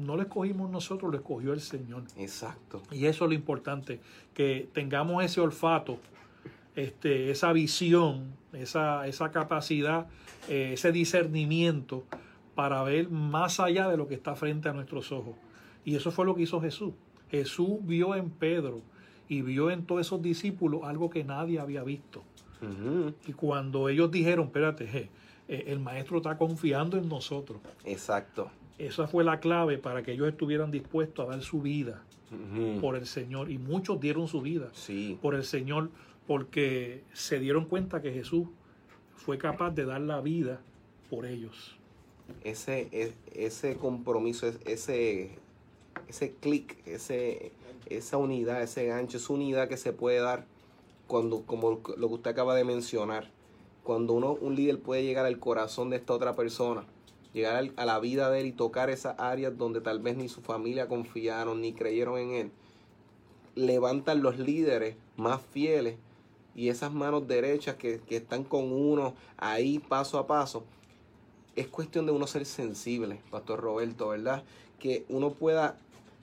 no lo escogimos nosotros, lo escogió el Señor. Exacto. Y eso es lo importante, que tengamos ese olfato, este, esa visión, esa, esa capacidad, eh, ese discernimiento para ver más allá de lo que está frente a nuestros ojos. Y eso fue lo que hizo Jesús. Jesús vio en Pedro y vio en todos esos discípulos algo que nadie había visto. Y cuando ellos dijeron, espérate, je, eh, el maestro está confiando en nosotros. Exacto. Esa fue la clave para que ellos estuvieran dispuestos a dar su vida por el Señor. Y muchos dieron su vida Sí. por el Señor porque se dieron cuenta que Jesús fue capaz de dar la vida por ellos. Ese, e- ese compromiso, es- ese, ese clic, ese, esa unidad, ese gancho, esa unidad que se puede dar cuando, como lo que usted acaba de mencionar, cuando uno, un líder puede llegar al corazón de esta otra persona, llegar a la vida de él y tocar esas áreas donde tal vez ni su familia confiaron ni creyeron en él, levantan los líderes más fieles y esas manos derechas que, que están con uno ahí paso a paso, es cuestión de uno ser sensible, Pastor Roberto, ¿verdad? Que uno pueda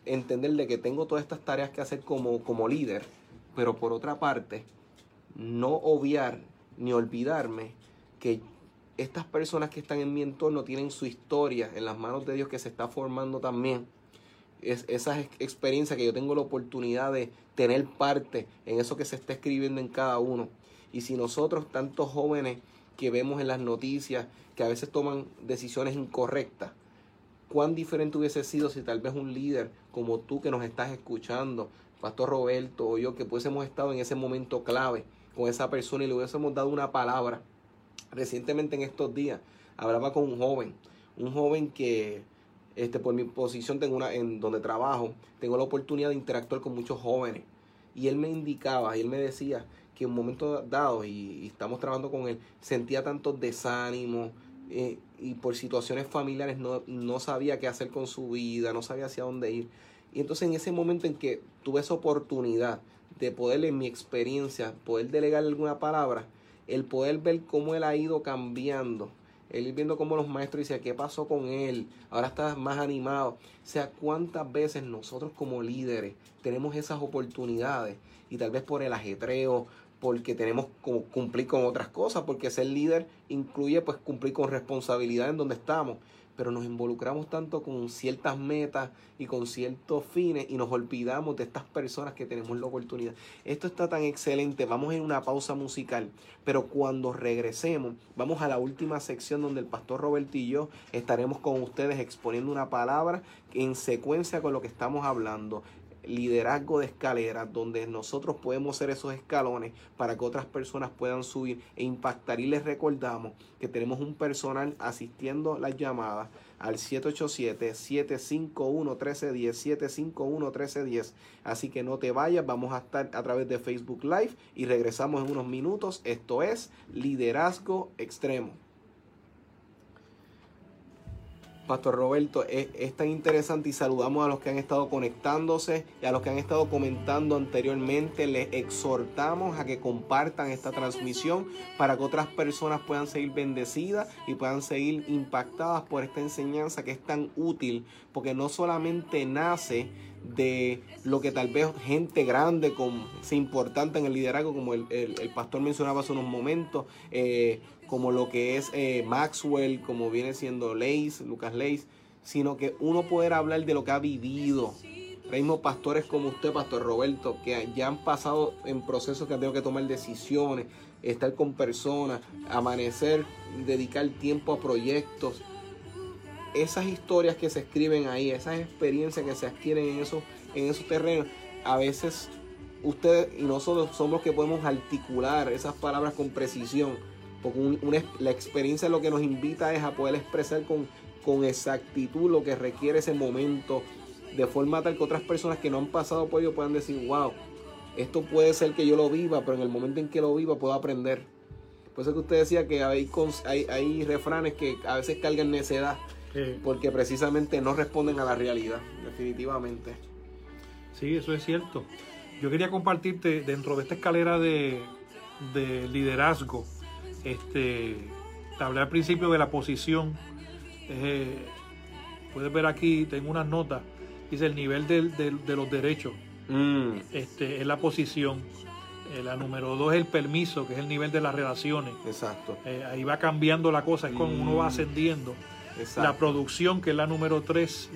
entender de que tengo todas estas tareas que hacer como, como líder, pero por otra parte, no obviar ni olvidarme que estas personas que están en mi entorno tienen su historia en las manos de Dios que se está formando también. Es, esas ex- experiencias que yo tengo la oportunidad de tener parte en eso que se está escribiendo en cada uno. Y si nosotros, tantos jóvenes que vemos en las noticias, que a veces toman decisiones incorrectas, cuán diferente hubiese sido si tal vez un líder como tú que nos estás escuchando, Pastor Roberto o yo, que hubiésemos estado en ese momento clave con esa persona y le hubiésemos dado una palabra. Recientemente en estos días hablaba con un joven, un joven que este, por mi posición tengo una, en donde trabajo, tengo la oportunidad de interactuar con muchos jóvenes. Y él me indicaba, y él me decía que en un momento dado, y, y estamos trabajando con él, sentía tantos desánimos eh, y por situaciones familiares no, no sabía qué hacer con su vida, no sabía hacia dónde ir. Y entonces en ese momento en que tuve esa oportunidad de poder, en mi experiencia, poder delegarle alguna palabra, el poder ver cómo él ha ido cambiando, el ir viendo cómo los maestros dicen, ¿qué pasó con él? Ahora está más animado. O sea, cuántas veces nosotros como líderes tenemos esas oportunidades y tal vez por el ajetreo, porque tenemos que cumplir con otras cosas, porque ser líder incluye pues cumplir con responsabilidad en donde estamos, pero nos involucramos tanto con ciertas metas y con ciertos fines y nos olvidamos de estas personas que tenemos la oportunidad. Esto está tan excelente, vamos a una pausa musical, pero cuando regresemos vamos a la última sección donde el pastor Roberto y yo estaremos con ustedes exponiendo una palabra en secuencia con lo que estamos hablando liderazgo de escaleras donde nosotros podemos ser esos escalones para que otras personas puedan subir e impactar. Y les recordamos que tenemos un personal asistiendo las llamadas al 787-751-1310 751-1310 así que no te vayas vamos a estar a través de Facebook Live y regresamos en unos minutos. Esto es liderazgo extremo Pastor Roberto, es, tan interesante y saludamos a los que han estado conectándose y a los que han estado comentando anteriormente. Les exhortamos a que compartan esta transmisión para que otras personas puedan seguir bendecidas y puedan seguir impactadas por esta enseñanza que es tan útil porque no solamente nace de lo que tal vez gente grande, con, importante en el liderazgo, como el, el, el pastor mencionaba hace unos momentos, eh, como lo que es eh, Maxwell, como viene siendo Leis, Lucas Leis, sino que uno poder hablar de lo que ha vivido. Mismo pastores como usted, Pastor Roberto, que ya han pasado en procesos que han tenido que tomar decisiones, estar con personas, amanecer, dedicar tiempo a proyectos. Esas historias que se escriben ahí, esas experiencias que se adquieren en esos, en esos terrenos, a veces ustedes y nosotros somos los que podemos articular esas palabras con precisión porque un, una, la experiencia lo que nos invita es a poder expresar con, con exactitud lo que requiere ese momento, de forma tal que otras personas que no han pasado por ello puedan decir, wow, esto puede ser que yo lo viva, pero en el momento en que lo viva puedo aprender. Por eso que usted decía que hay, hay, hay refranes que a veces cargan necedad porque precisamente no responden a la realidad, definitivamente. Sí, eso es cierto. Yo quería compartirte dentro de esta escalera de, de liderazgo, este, te hablé al principio de la posición. Eh, puedes ver aquí, tengo unas notas, dice el nivel de los derechos, Mm, este, es la posición. Eh, la número dos es el permiso, que es el nivel de las relaciones. exacto, Eh, ahí va cambiando la cosa, es como uno va Mm. ascendiendo. exacto. La producción, que es la número 3,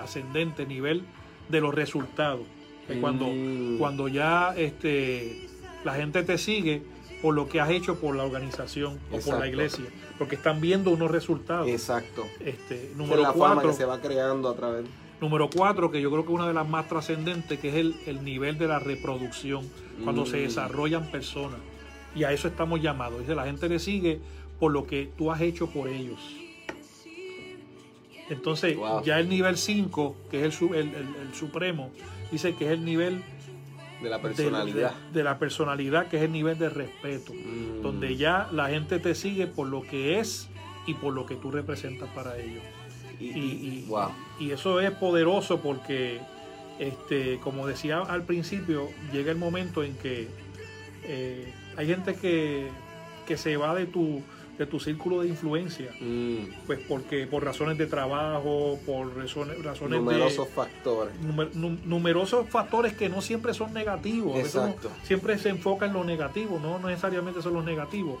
ascendente, nivel de los resultados. Es cuando, Mm. cuando ya este, la gente te sigue por lo que has hecho por la organización o por la iglesia, porque están viendo unos resultados. Exacto. Este, es número la fama 4, que se va creando a través. número cuatro, que yo creo que es una de las más trascendentes, que es el, el nivel de la reproducción, cuando se Mm. desarrollan personas. Y a eso estamos llamados. Dice, la gente le sigue por lo que tú has hecho por ellos. Entonces, Wow. ya el nivel 5, que es el, su- el- el- el supremo, dice que es el nivel de la personalidad. De, de la personalidad, que es el nivel de respeto, Mm. donde ya la gente te sigue por lo que es y por lo que tú representas para ellos. Y, Y, y- wow. y eso es poderoso porque, este, como decía al principio, llega el momento en que eh, hay gente que, que se va de tu, de tu círculo de influencia, Mm. pues porque por razones de trabajo, por razones, razones Numerosos de factores. numer- num- numerosos factores que no siempre son negativos, Exacto. siempre se enfoca en lo negativo, no necesariamente son los negativos,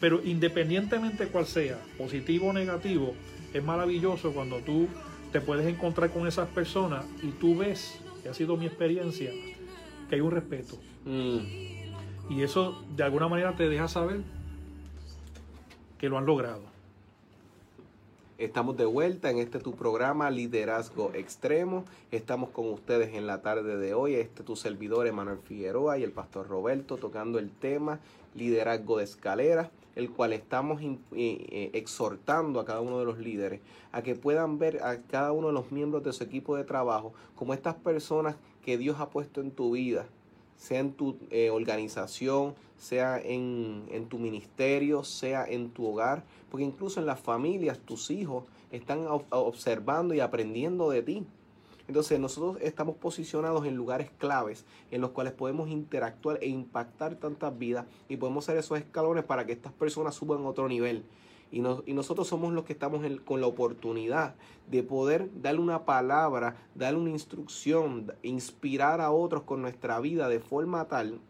pero independientemente cuál sea, positivo o negativo, es maravilloso cuando tú te puedes encontrar con esas personas y tú ves, que ha sido mi experiencia, que hay un respeto. Mm. Y eso de alguna manera te deja saber que lo han logrado. Estamos de vuelta en este tu programa Liderazgo Extremo. Estamos con ustedes en la tarde de hoy. Este tu servidor Emanuel Figueroa y el pastor Roberto tocando el tema Liderazgo de Escalera, el cual estamos eh, eh, exhortando a cada uno de los líderes a que puedan ver a cada uno de los miembros de su equipo de trabajo como estas personas que Dios ha puesto en tu vida, sea en tu eh, organización, sea en, en tu ministerio, sea en tu hogar, porque incluso en las familias, tus hijos están ob- observando y aprendiendo de ti. Entonces nosotros estamos posicionados en lugares claves en los cuales podemos interactuar e impactar tantas vidas y podemos ser esos escalones para que estas personas suban a otro nivel. Y, nos- y nosotros somos los que estamos con la oportunidad de poder darle una palabra, darle una instrucción, inspirar a otros con nuestra vida de forma tal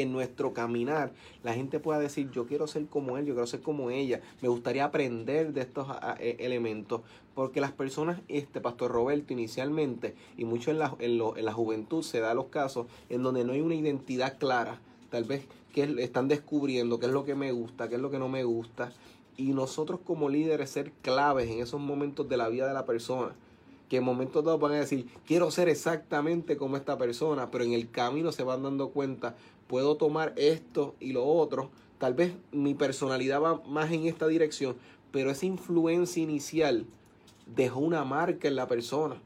en nuestro caminar la gente pueda decir yo quiero ser como él, yo quiero ser como ella, me gustaría aprender de estos a- a- e- elementos, porque las personas, este Pastor Roberto inicialmente, y mucho en la, en, en la juventud se da los casos en donde no hay una identidad clara, tal vez que es- están descubriendo qué es lo que me gusta, qué es lo que no me gusta, y nosotros como líderes ser claves en esos momentos de la vida de la persona. Que en momentos dados van a decir, quiero ser exactamente como esta persona, pero en el camino se van dando cuenta, puedo tomar esto y lo otro, tal vez mi personalidad va más en esta dirección, pero esa influencia inicial dejó una marca en la persona.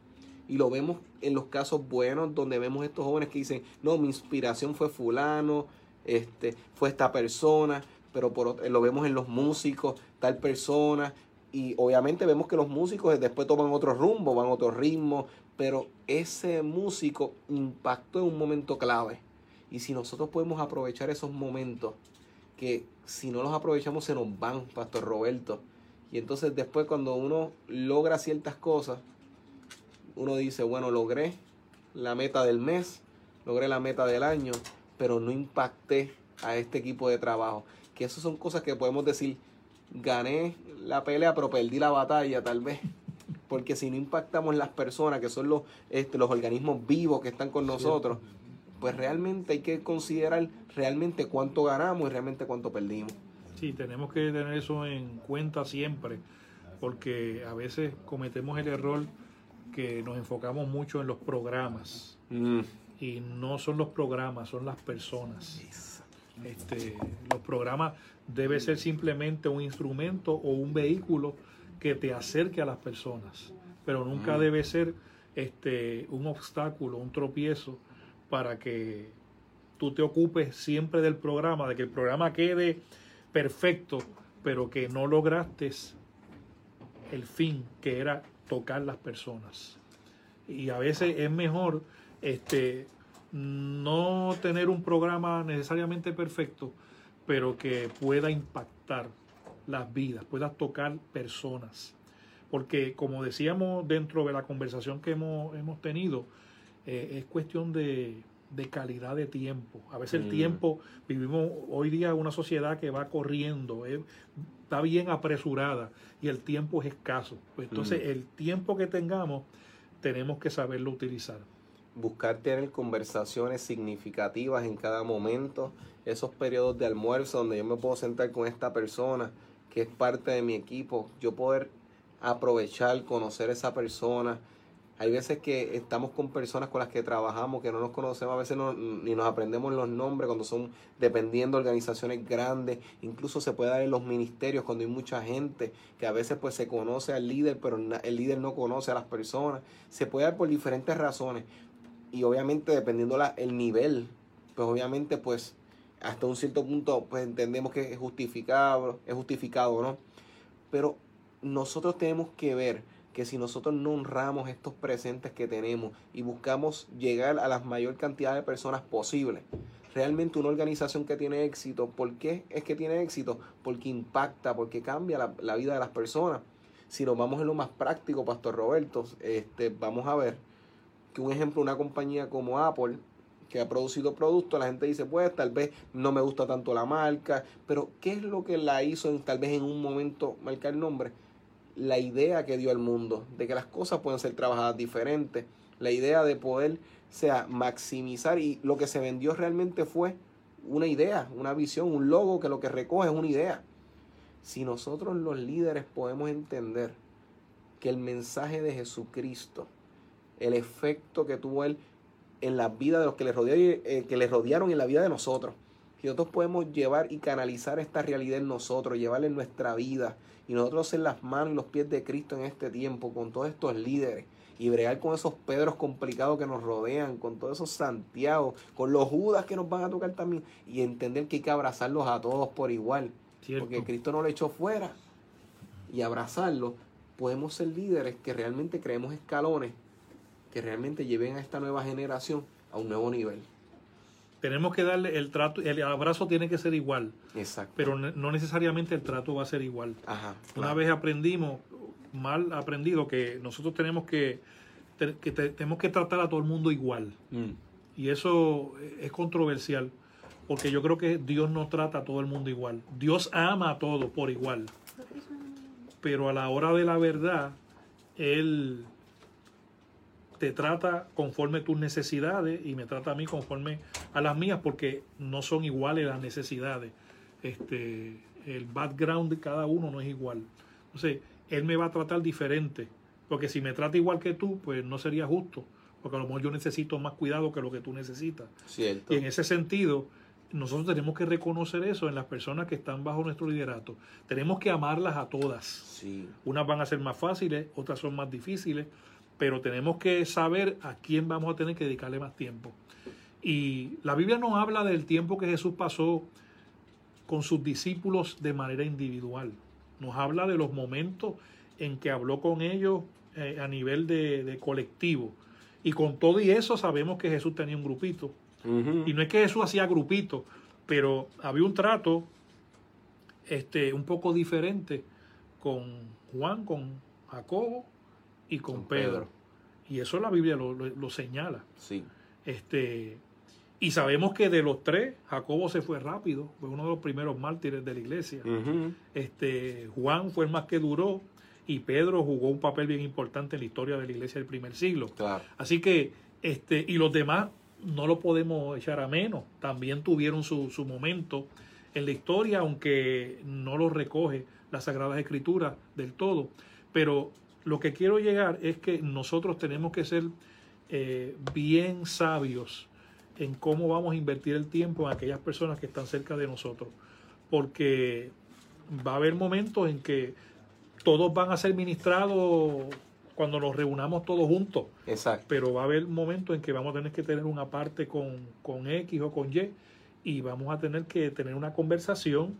Y lo vemos en los casos buenos donde vemos estos jóvenes que dicen, no, mi inspiración fue fulano, este, fue esta persona, pero por, lo vemos en los músicos, tal persona, y obviamente vemos que los músicos después toman otro rumbo, van a otro ritmo, pero ese músico impactó en un momento clave. Y si nosotros podemos aprovechar esos momentos, que si no los aprovechamos se nos van, Pastor Roberto. Y entonces después cuando uno logra ciertas cosas, uno dice, bueno, logré la meta del mes, logré la meta del año, pero no impacté a este equipo de trabajo. Que esas son cosas que podemos decir, gané la pelea, pero perdí la batalla tal vez. Porque si no impactamos las personas, que son los, este, los organismos vivos que están con nosotros, pues realmente hay que considerar realmente cuánto ganamos y realmente cuánto perdimos. Sí, tenemos que tener eso en cuenta siempre, porque a veces cometemos el error que nos enfocamos mucho en los programas Mm, y no son los programas, son las personas. Este, los programas debe ser simplemente un instrumento o un vehículo que te acerque a las personas, pero nunca Mm. debe ser este, un obstáculo, un tropiezo para que tú te ocupes siempre del programa, de que el programa quede perfecto, pero que no lograste el fin, que era tocar las personas. Y a veces es mejor este, no tener un programa necesariamente perfecto, pero que pueda impactar las vidas, pueda tocar personas. Porque como decíamos dentro de la conversación que hemos, hemos tenido, eh, es cuestión de, de, calidad de tiempo. A veces el mm. tiempo, vivimos hoy día una sociedad que va corriendo, está bien apresurada y el tiempo es escaso. Pues entonces mm. el tiempo que tengamos tenemos que saberlo utilizar buscar tener conversaciones significativas en cada momento, esos periodos de almuerzo donde yo me puedo sentar con esta persona que es parte de mi equipo, yo poder aprovechar, conocer a esa persona. Hay veces que estamos con personas con las que trabajamos que no nos conocemos, a veces ni nos aprendemos los nombres cuando son dependiendo de organizaciones grandes, incluso se puede dar en los ministerios cuando hay mucha gente que a veces pues se conoce al líder, pero el líder no conoce a las personas. Se puede dar por diferentes razones, y obviamente dependiendo la, el nivel, pues obviamente pues hasta un cierto punto pues entendemos que es justificado, es justificado, ¿no? Pero nosotros tenemos que ver que si nosotros no honramos estos presentes que tenemos y buscamos llegar a la mayor cantidad de personas posible, realmente una organización que tiene éxito, ¿por qué es que tiene éxito? Porque impacta, porque cambia la, la vida de las personas. Si nos vamos en lo más práctico, Pastor Roberto, este, vamos a ver que un ejemplo, una compañía como Apple, que ha producido productos, la gente dice, pues tal vez no me gusta tanto la marca, pero ¿qué es lo que la hizo en, tal vez en un momento marcar el nombre? La idea que dio al mundo, de que las cosas pueden ser trabajadas diferentes, la idea de poder, sea, maximizar y lo que se vendió realmente fue una idea, una visión, un logo que lo que recoge es una idea. Si nosotros los líderes podemos entender que el mensaje de Jesucristo el efecto que tuvo él en la vida de los que le, rodearon, eh, que le rodearon en la vida de nosotros. Y nosotros podemos llevar y canalizar esta realidad en nosotros, llevarla en nuestra vida. Y nosotros ser las manos y los pies de Cristo en este tiempo, con todos estos líderes. Y bregar con esos Pedros complicados que nos rodean, con todos esos Santiago, con los Judas que nos van a tocar también. Y entender que hay que abrazarlos a todos por igual. Porque Cristo no lo echó fuera. Y abrazarlos, podemos ser líderes que realmente creemos escalones que realmente lleven a esta nueva generación a un nuevo nivel. Tenemos que darle el trato, el abrazo tiene que ser igual. Exacto. Pero no necesariamente el trato va a ser igual. Una vez aprendimos, mal aprendido, que nosotros tenemos que, que tenemos que tratar a todo el mundo igual. Mm. Y eso es controversial, porque yo creo que Dios no trata a todo el mundo igual. Dios ama a todos por igual. Pero a la hora de la verdad, Él te trata conforme tus necesidades y me trata a mí conforme a las mías porque no son iguales las necesidades. Este, el background de cada uno no es igual. Entonces, él me va a tratar diferente. Porque si me trata igual que tú, pues no sería justo. Porque a lo mejor yo necesito más cuidado que lo que tú necesitas. Cierto. Y en ese sentido, nosotros tenemos que reconocer eso en las personas que están bajo nuestro liderato. Tenemos que amarlas a todas. Sí. Unas van a ser más fáciles, otras son más difíciles, pero tenemos que saber a quién vamos a tener que dedicarle más tiempo. Y la Biblia nos habla del tiempo que Jesús pasó con sus discípulos de manera individual. Nos habla de los momentos en que habló con ellos eh, a nivel de, colectivo. Y con todo y eso sabemos que Jesús tenía un grupito. Y no es que Jesús hacía grupito, pero había un trato este, un poco diferente con Juan, con Jacobo y con, Pedro. Y eso la Biblia lo, señala. Sí. Este, y sabemos que de los tres, Jacobo se fue rápido, fue uno de los primeros mártires de la iglesia. este, Juan fue el más que duró y Pedro jugó un papel bien importante en la historia de la iglesia del primer siglo. Así que, este, y los demás no lo podemos echar a menos, también tuvieron su, su momento en la historia, aunque no lo recoge la Sagrada Escritura del todo. Pero lo que quiero llegar es que nosotros tenemos que ser eh, bien sabios en cómo vamos a invertir el tiempo en aquellas personas que están cerca de nosotros. Porque va a haber momentos en que todos van a ser ministrados cuando nos reunamos todos juntos. Exacto. Pero va a haber momentos en que vamos a tener que tener una parte con, con X o con Y y vamos a tener que tener una conversación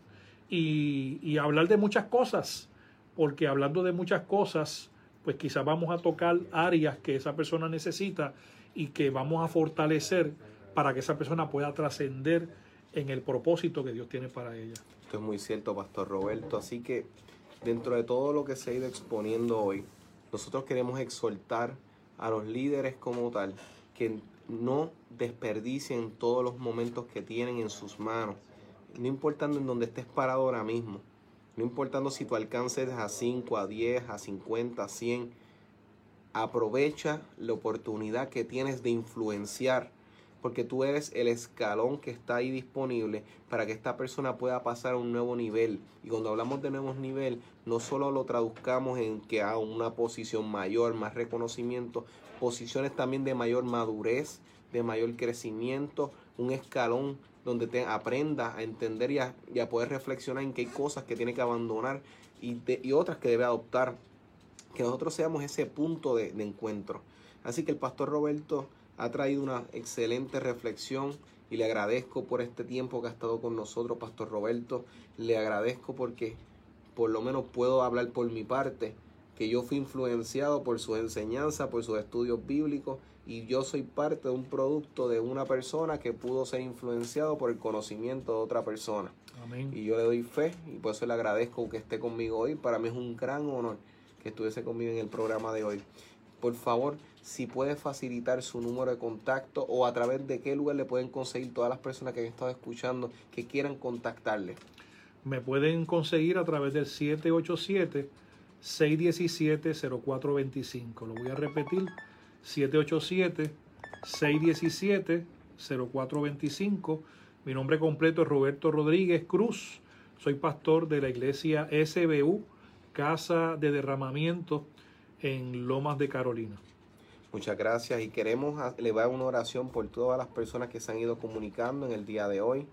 y, y hablar de muchas cosas porque hablando de muchas cosas, pues quizás vamos a tocar áreas que esa persona necesita y que vamos a fortalecer para que esa persona pueda trascender en el propósito que Dios tiene para ella. Esto es muy cierto, Pastor Roberto. Así que dentro de todo lo que se ha ido exponiendo hoy, nosotros queremos exhortar a los líderes como tal que no desperdicien todos los momentos que tienen en sus manos, no importando en donde estés parado ahora mismo, no importando si tu alcance es a 5, a 10, a 50, a 100, aprovecha la oportunidad que tienes de influenciar porque tú eres el escalón que está ahí disponible para que esta persona pueda pasar a un nuevo nivel. Y cuando hablamos de nuevos nivel, no solo lo traduzcamos en que a una posición mayor, más reconocimiento, posiciones también de mayor madurez, de mayor crecimiento, un escalón donde te aprenda a entender y a, poder reflexionar en qué hay cosas que tiene que abandonar y, y otras que debe adoptar. Que nosotros seamos ese punto de, de encuentro. Así que el pastor Roberto ha traído una excelente reflexión y le agradezco por este tiempo que ha estado con nosotros, Pastor Roberto. Le agradezco porque por lo menos puedo hablar por mi parte, que yo fui influenciado por su enseñanza, por sus estudios bíblicos y yo soy parte de un producto de una persona que pudo ser influenciado por el conocimiento de otra persona. Amén. Y yo le doy fe y por eso le agradezco que esté conmigo hoy. Para mí es un gran honor que estuviese conmigo en el programa de hoy. Por favor, si puede facilitar su número de contacto o a través de qué lugar le pueden conseguir todas las personas que han estado escuchando que quieran contactarle. Me pueden conseguir a través del 787-617-0425. Lo voy a repetir, 787-617-0425. Mi nombre completo es Roberto Rodríguez Cruz. Soy pastor de la iglesia SBU, Casa de Derramamiento en Lomas de Carolina. Muchas gracias y queremos elevar una oración por todas las personas que se han ido comunicando en el día de hoy.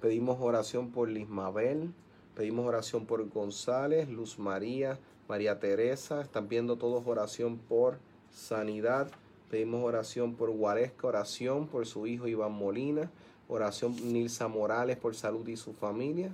Pedimos oración por Lismabel, pedimos oración por González, Luz María, María Teresa, están viendo todos oración por sanidad. Pedimos oración por Guaresca, oración por su hijo Iván Molina, oración Nilsa Morales por salud y su familia.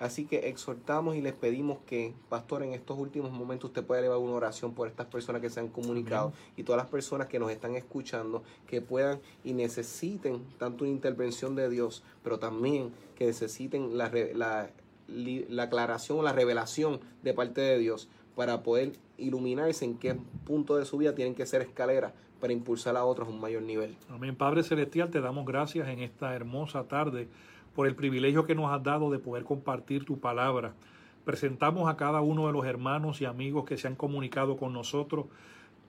Así que exhortamos y les pedimos que, pastor, en estos últimos momentos usted pueda elevar una oración por estas personas que se han comunicado y todas las personas que nos están escuchando, que puedan y necesiten tanto una intervención de Dios, pero también que necesiten la, la, la aclaración, la revelación de parte de Dios para poder iluminarse en qué punto de su vida tienen que ser escaleras para impulsar a otros a un mayor nivel. Amén. Padre Celestial, te damos gracias en esta hermosa tarde por el privilegio que nos has dado de poder compartir tu palabra. Presentamos a cada uno de los hermanos y amigos que se han comunicado con nosotros.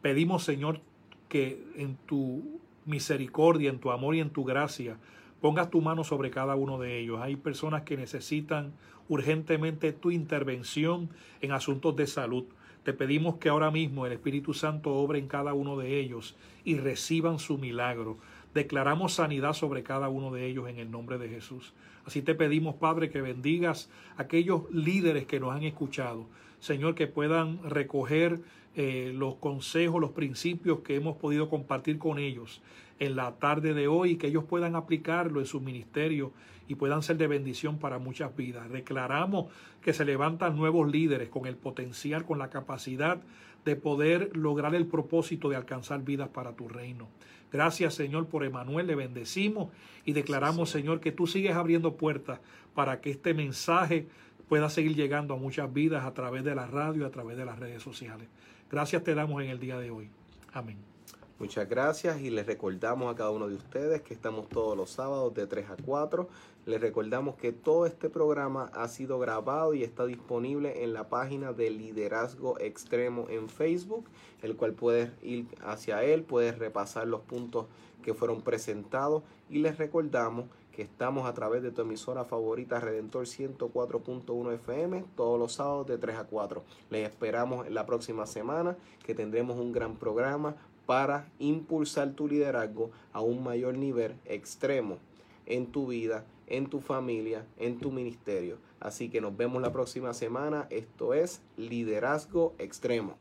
Pedimos, Señor, que en tu misericordia, en tu amor y en tu gracia, pongas tu mano sobre cada uno de ellos. Hay personas que necesitan urgentemente tu intervención en asuntos de salud. Te pedimos que ahora mismo el Espíritu Santo obre en cada uno de ellos y reciban su milagro. Declaramos sanidad sobre cada uno de ellos en el nombre de Jesús. Así te pedimos, Padre, que bendigas a aquellos líderes que nos han escuchado. Señor, que puedan recoger eh, los consejos, los principios que hemos podido compartir con ellos en la tarde de hoy, que ellos puedan aplicarlo en su ministerio y puedan ser de bendición para muchas vidas. Declaramos que se levantan nuevos líderes con el potencial, con la capacidad de poder lograr el propósito de alcanzar vidas para tu reino. Gracias, Señor, por Emanuel. Le bendecimos y declaramos, Señor, que tú sigues abriendo puertas para que este mensaje pueda seguir llegando a muchas vidas a través de la radio y a través de las redes sociales. Gracias te damos en el día de hoy. Amén. Muchas gracias y les recordamos a cada uno de ustedes que estamos todos los sábados de 3 a 4. Les recordamos que todo este programa ha sido grabado y está disponible en la página de Liderazgo Extremo en Facebook, el cual puedes ir hacia él, puedes repasar los puntos que fueron presentados y les recordamos que estamos a través de tu emisora favorita Redentor 104.1 FM todos los sábados de 3 a 4. Les esperamos la próxima semana que tendremos un gran programa para impulsar tu liderazgo a un mayor nivel extremo en tu vida, en tu familia, en tu ministerio. Así que nos vemos la próxima semana. Esto es Liderazgo Extremo.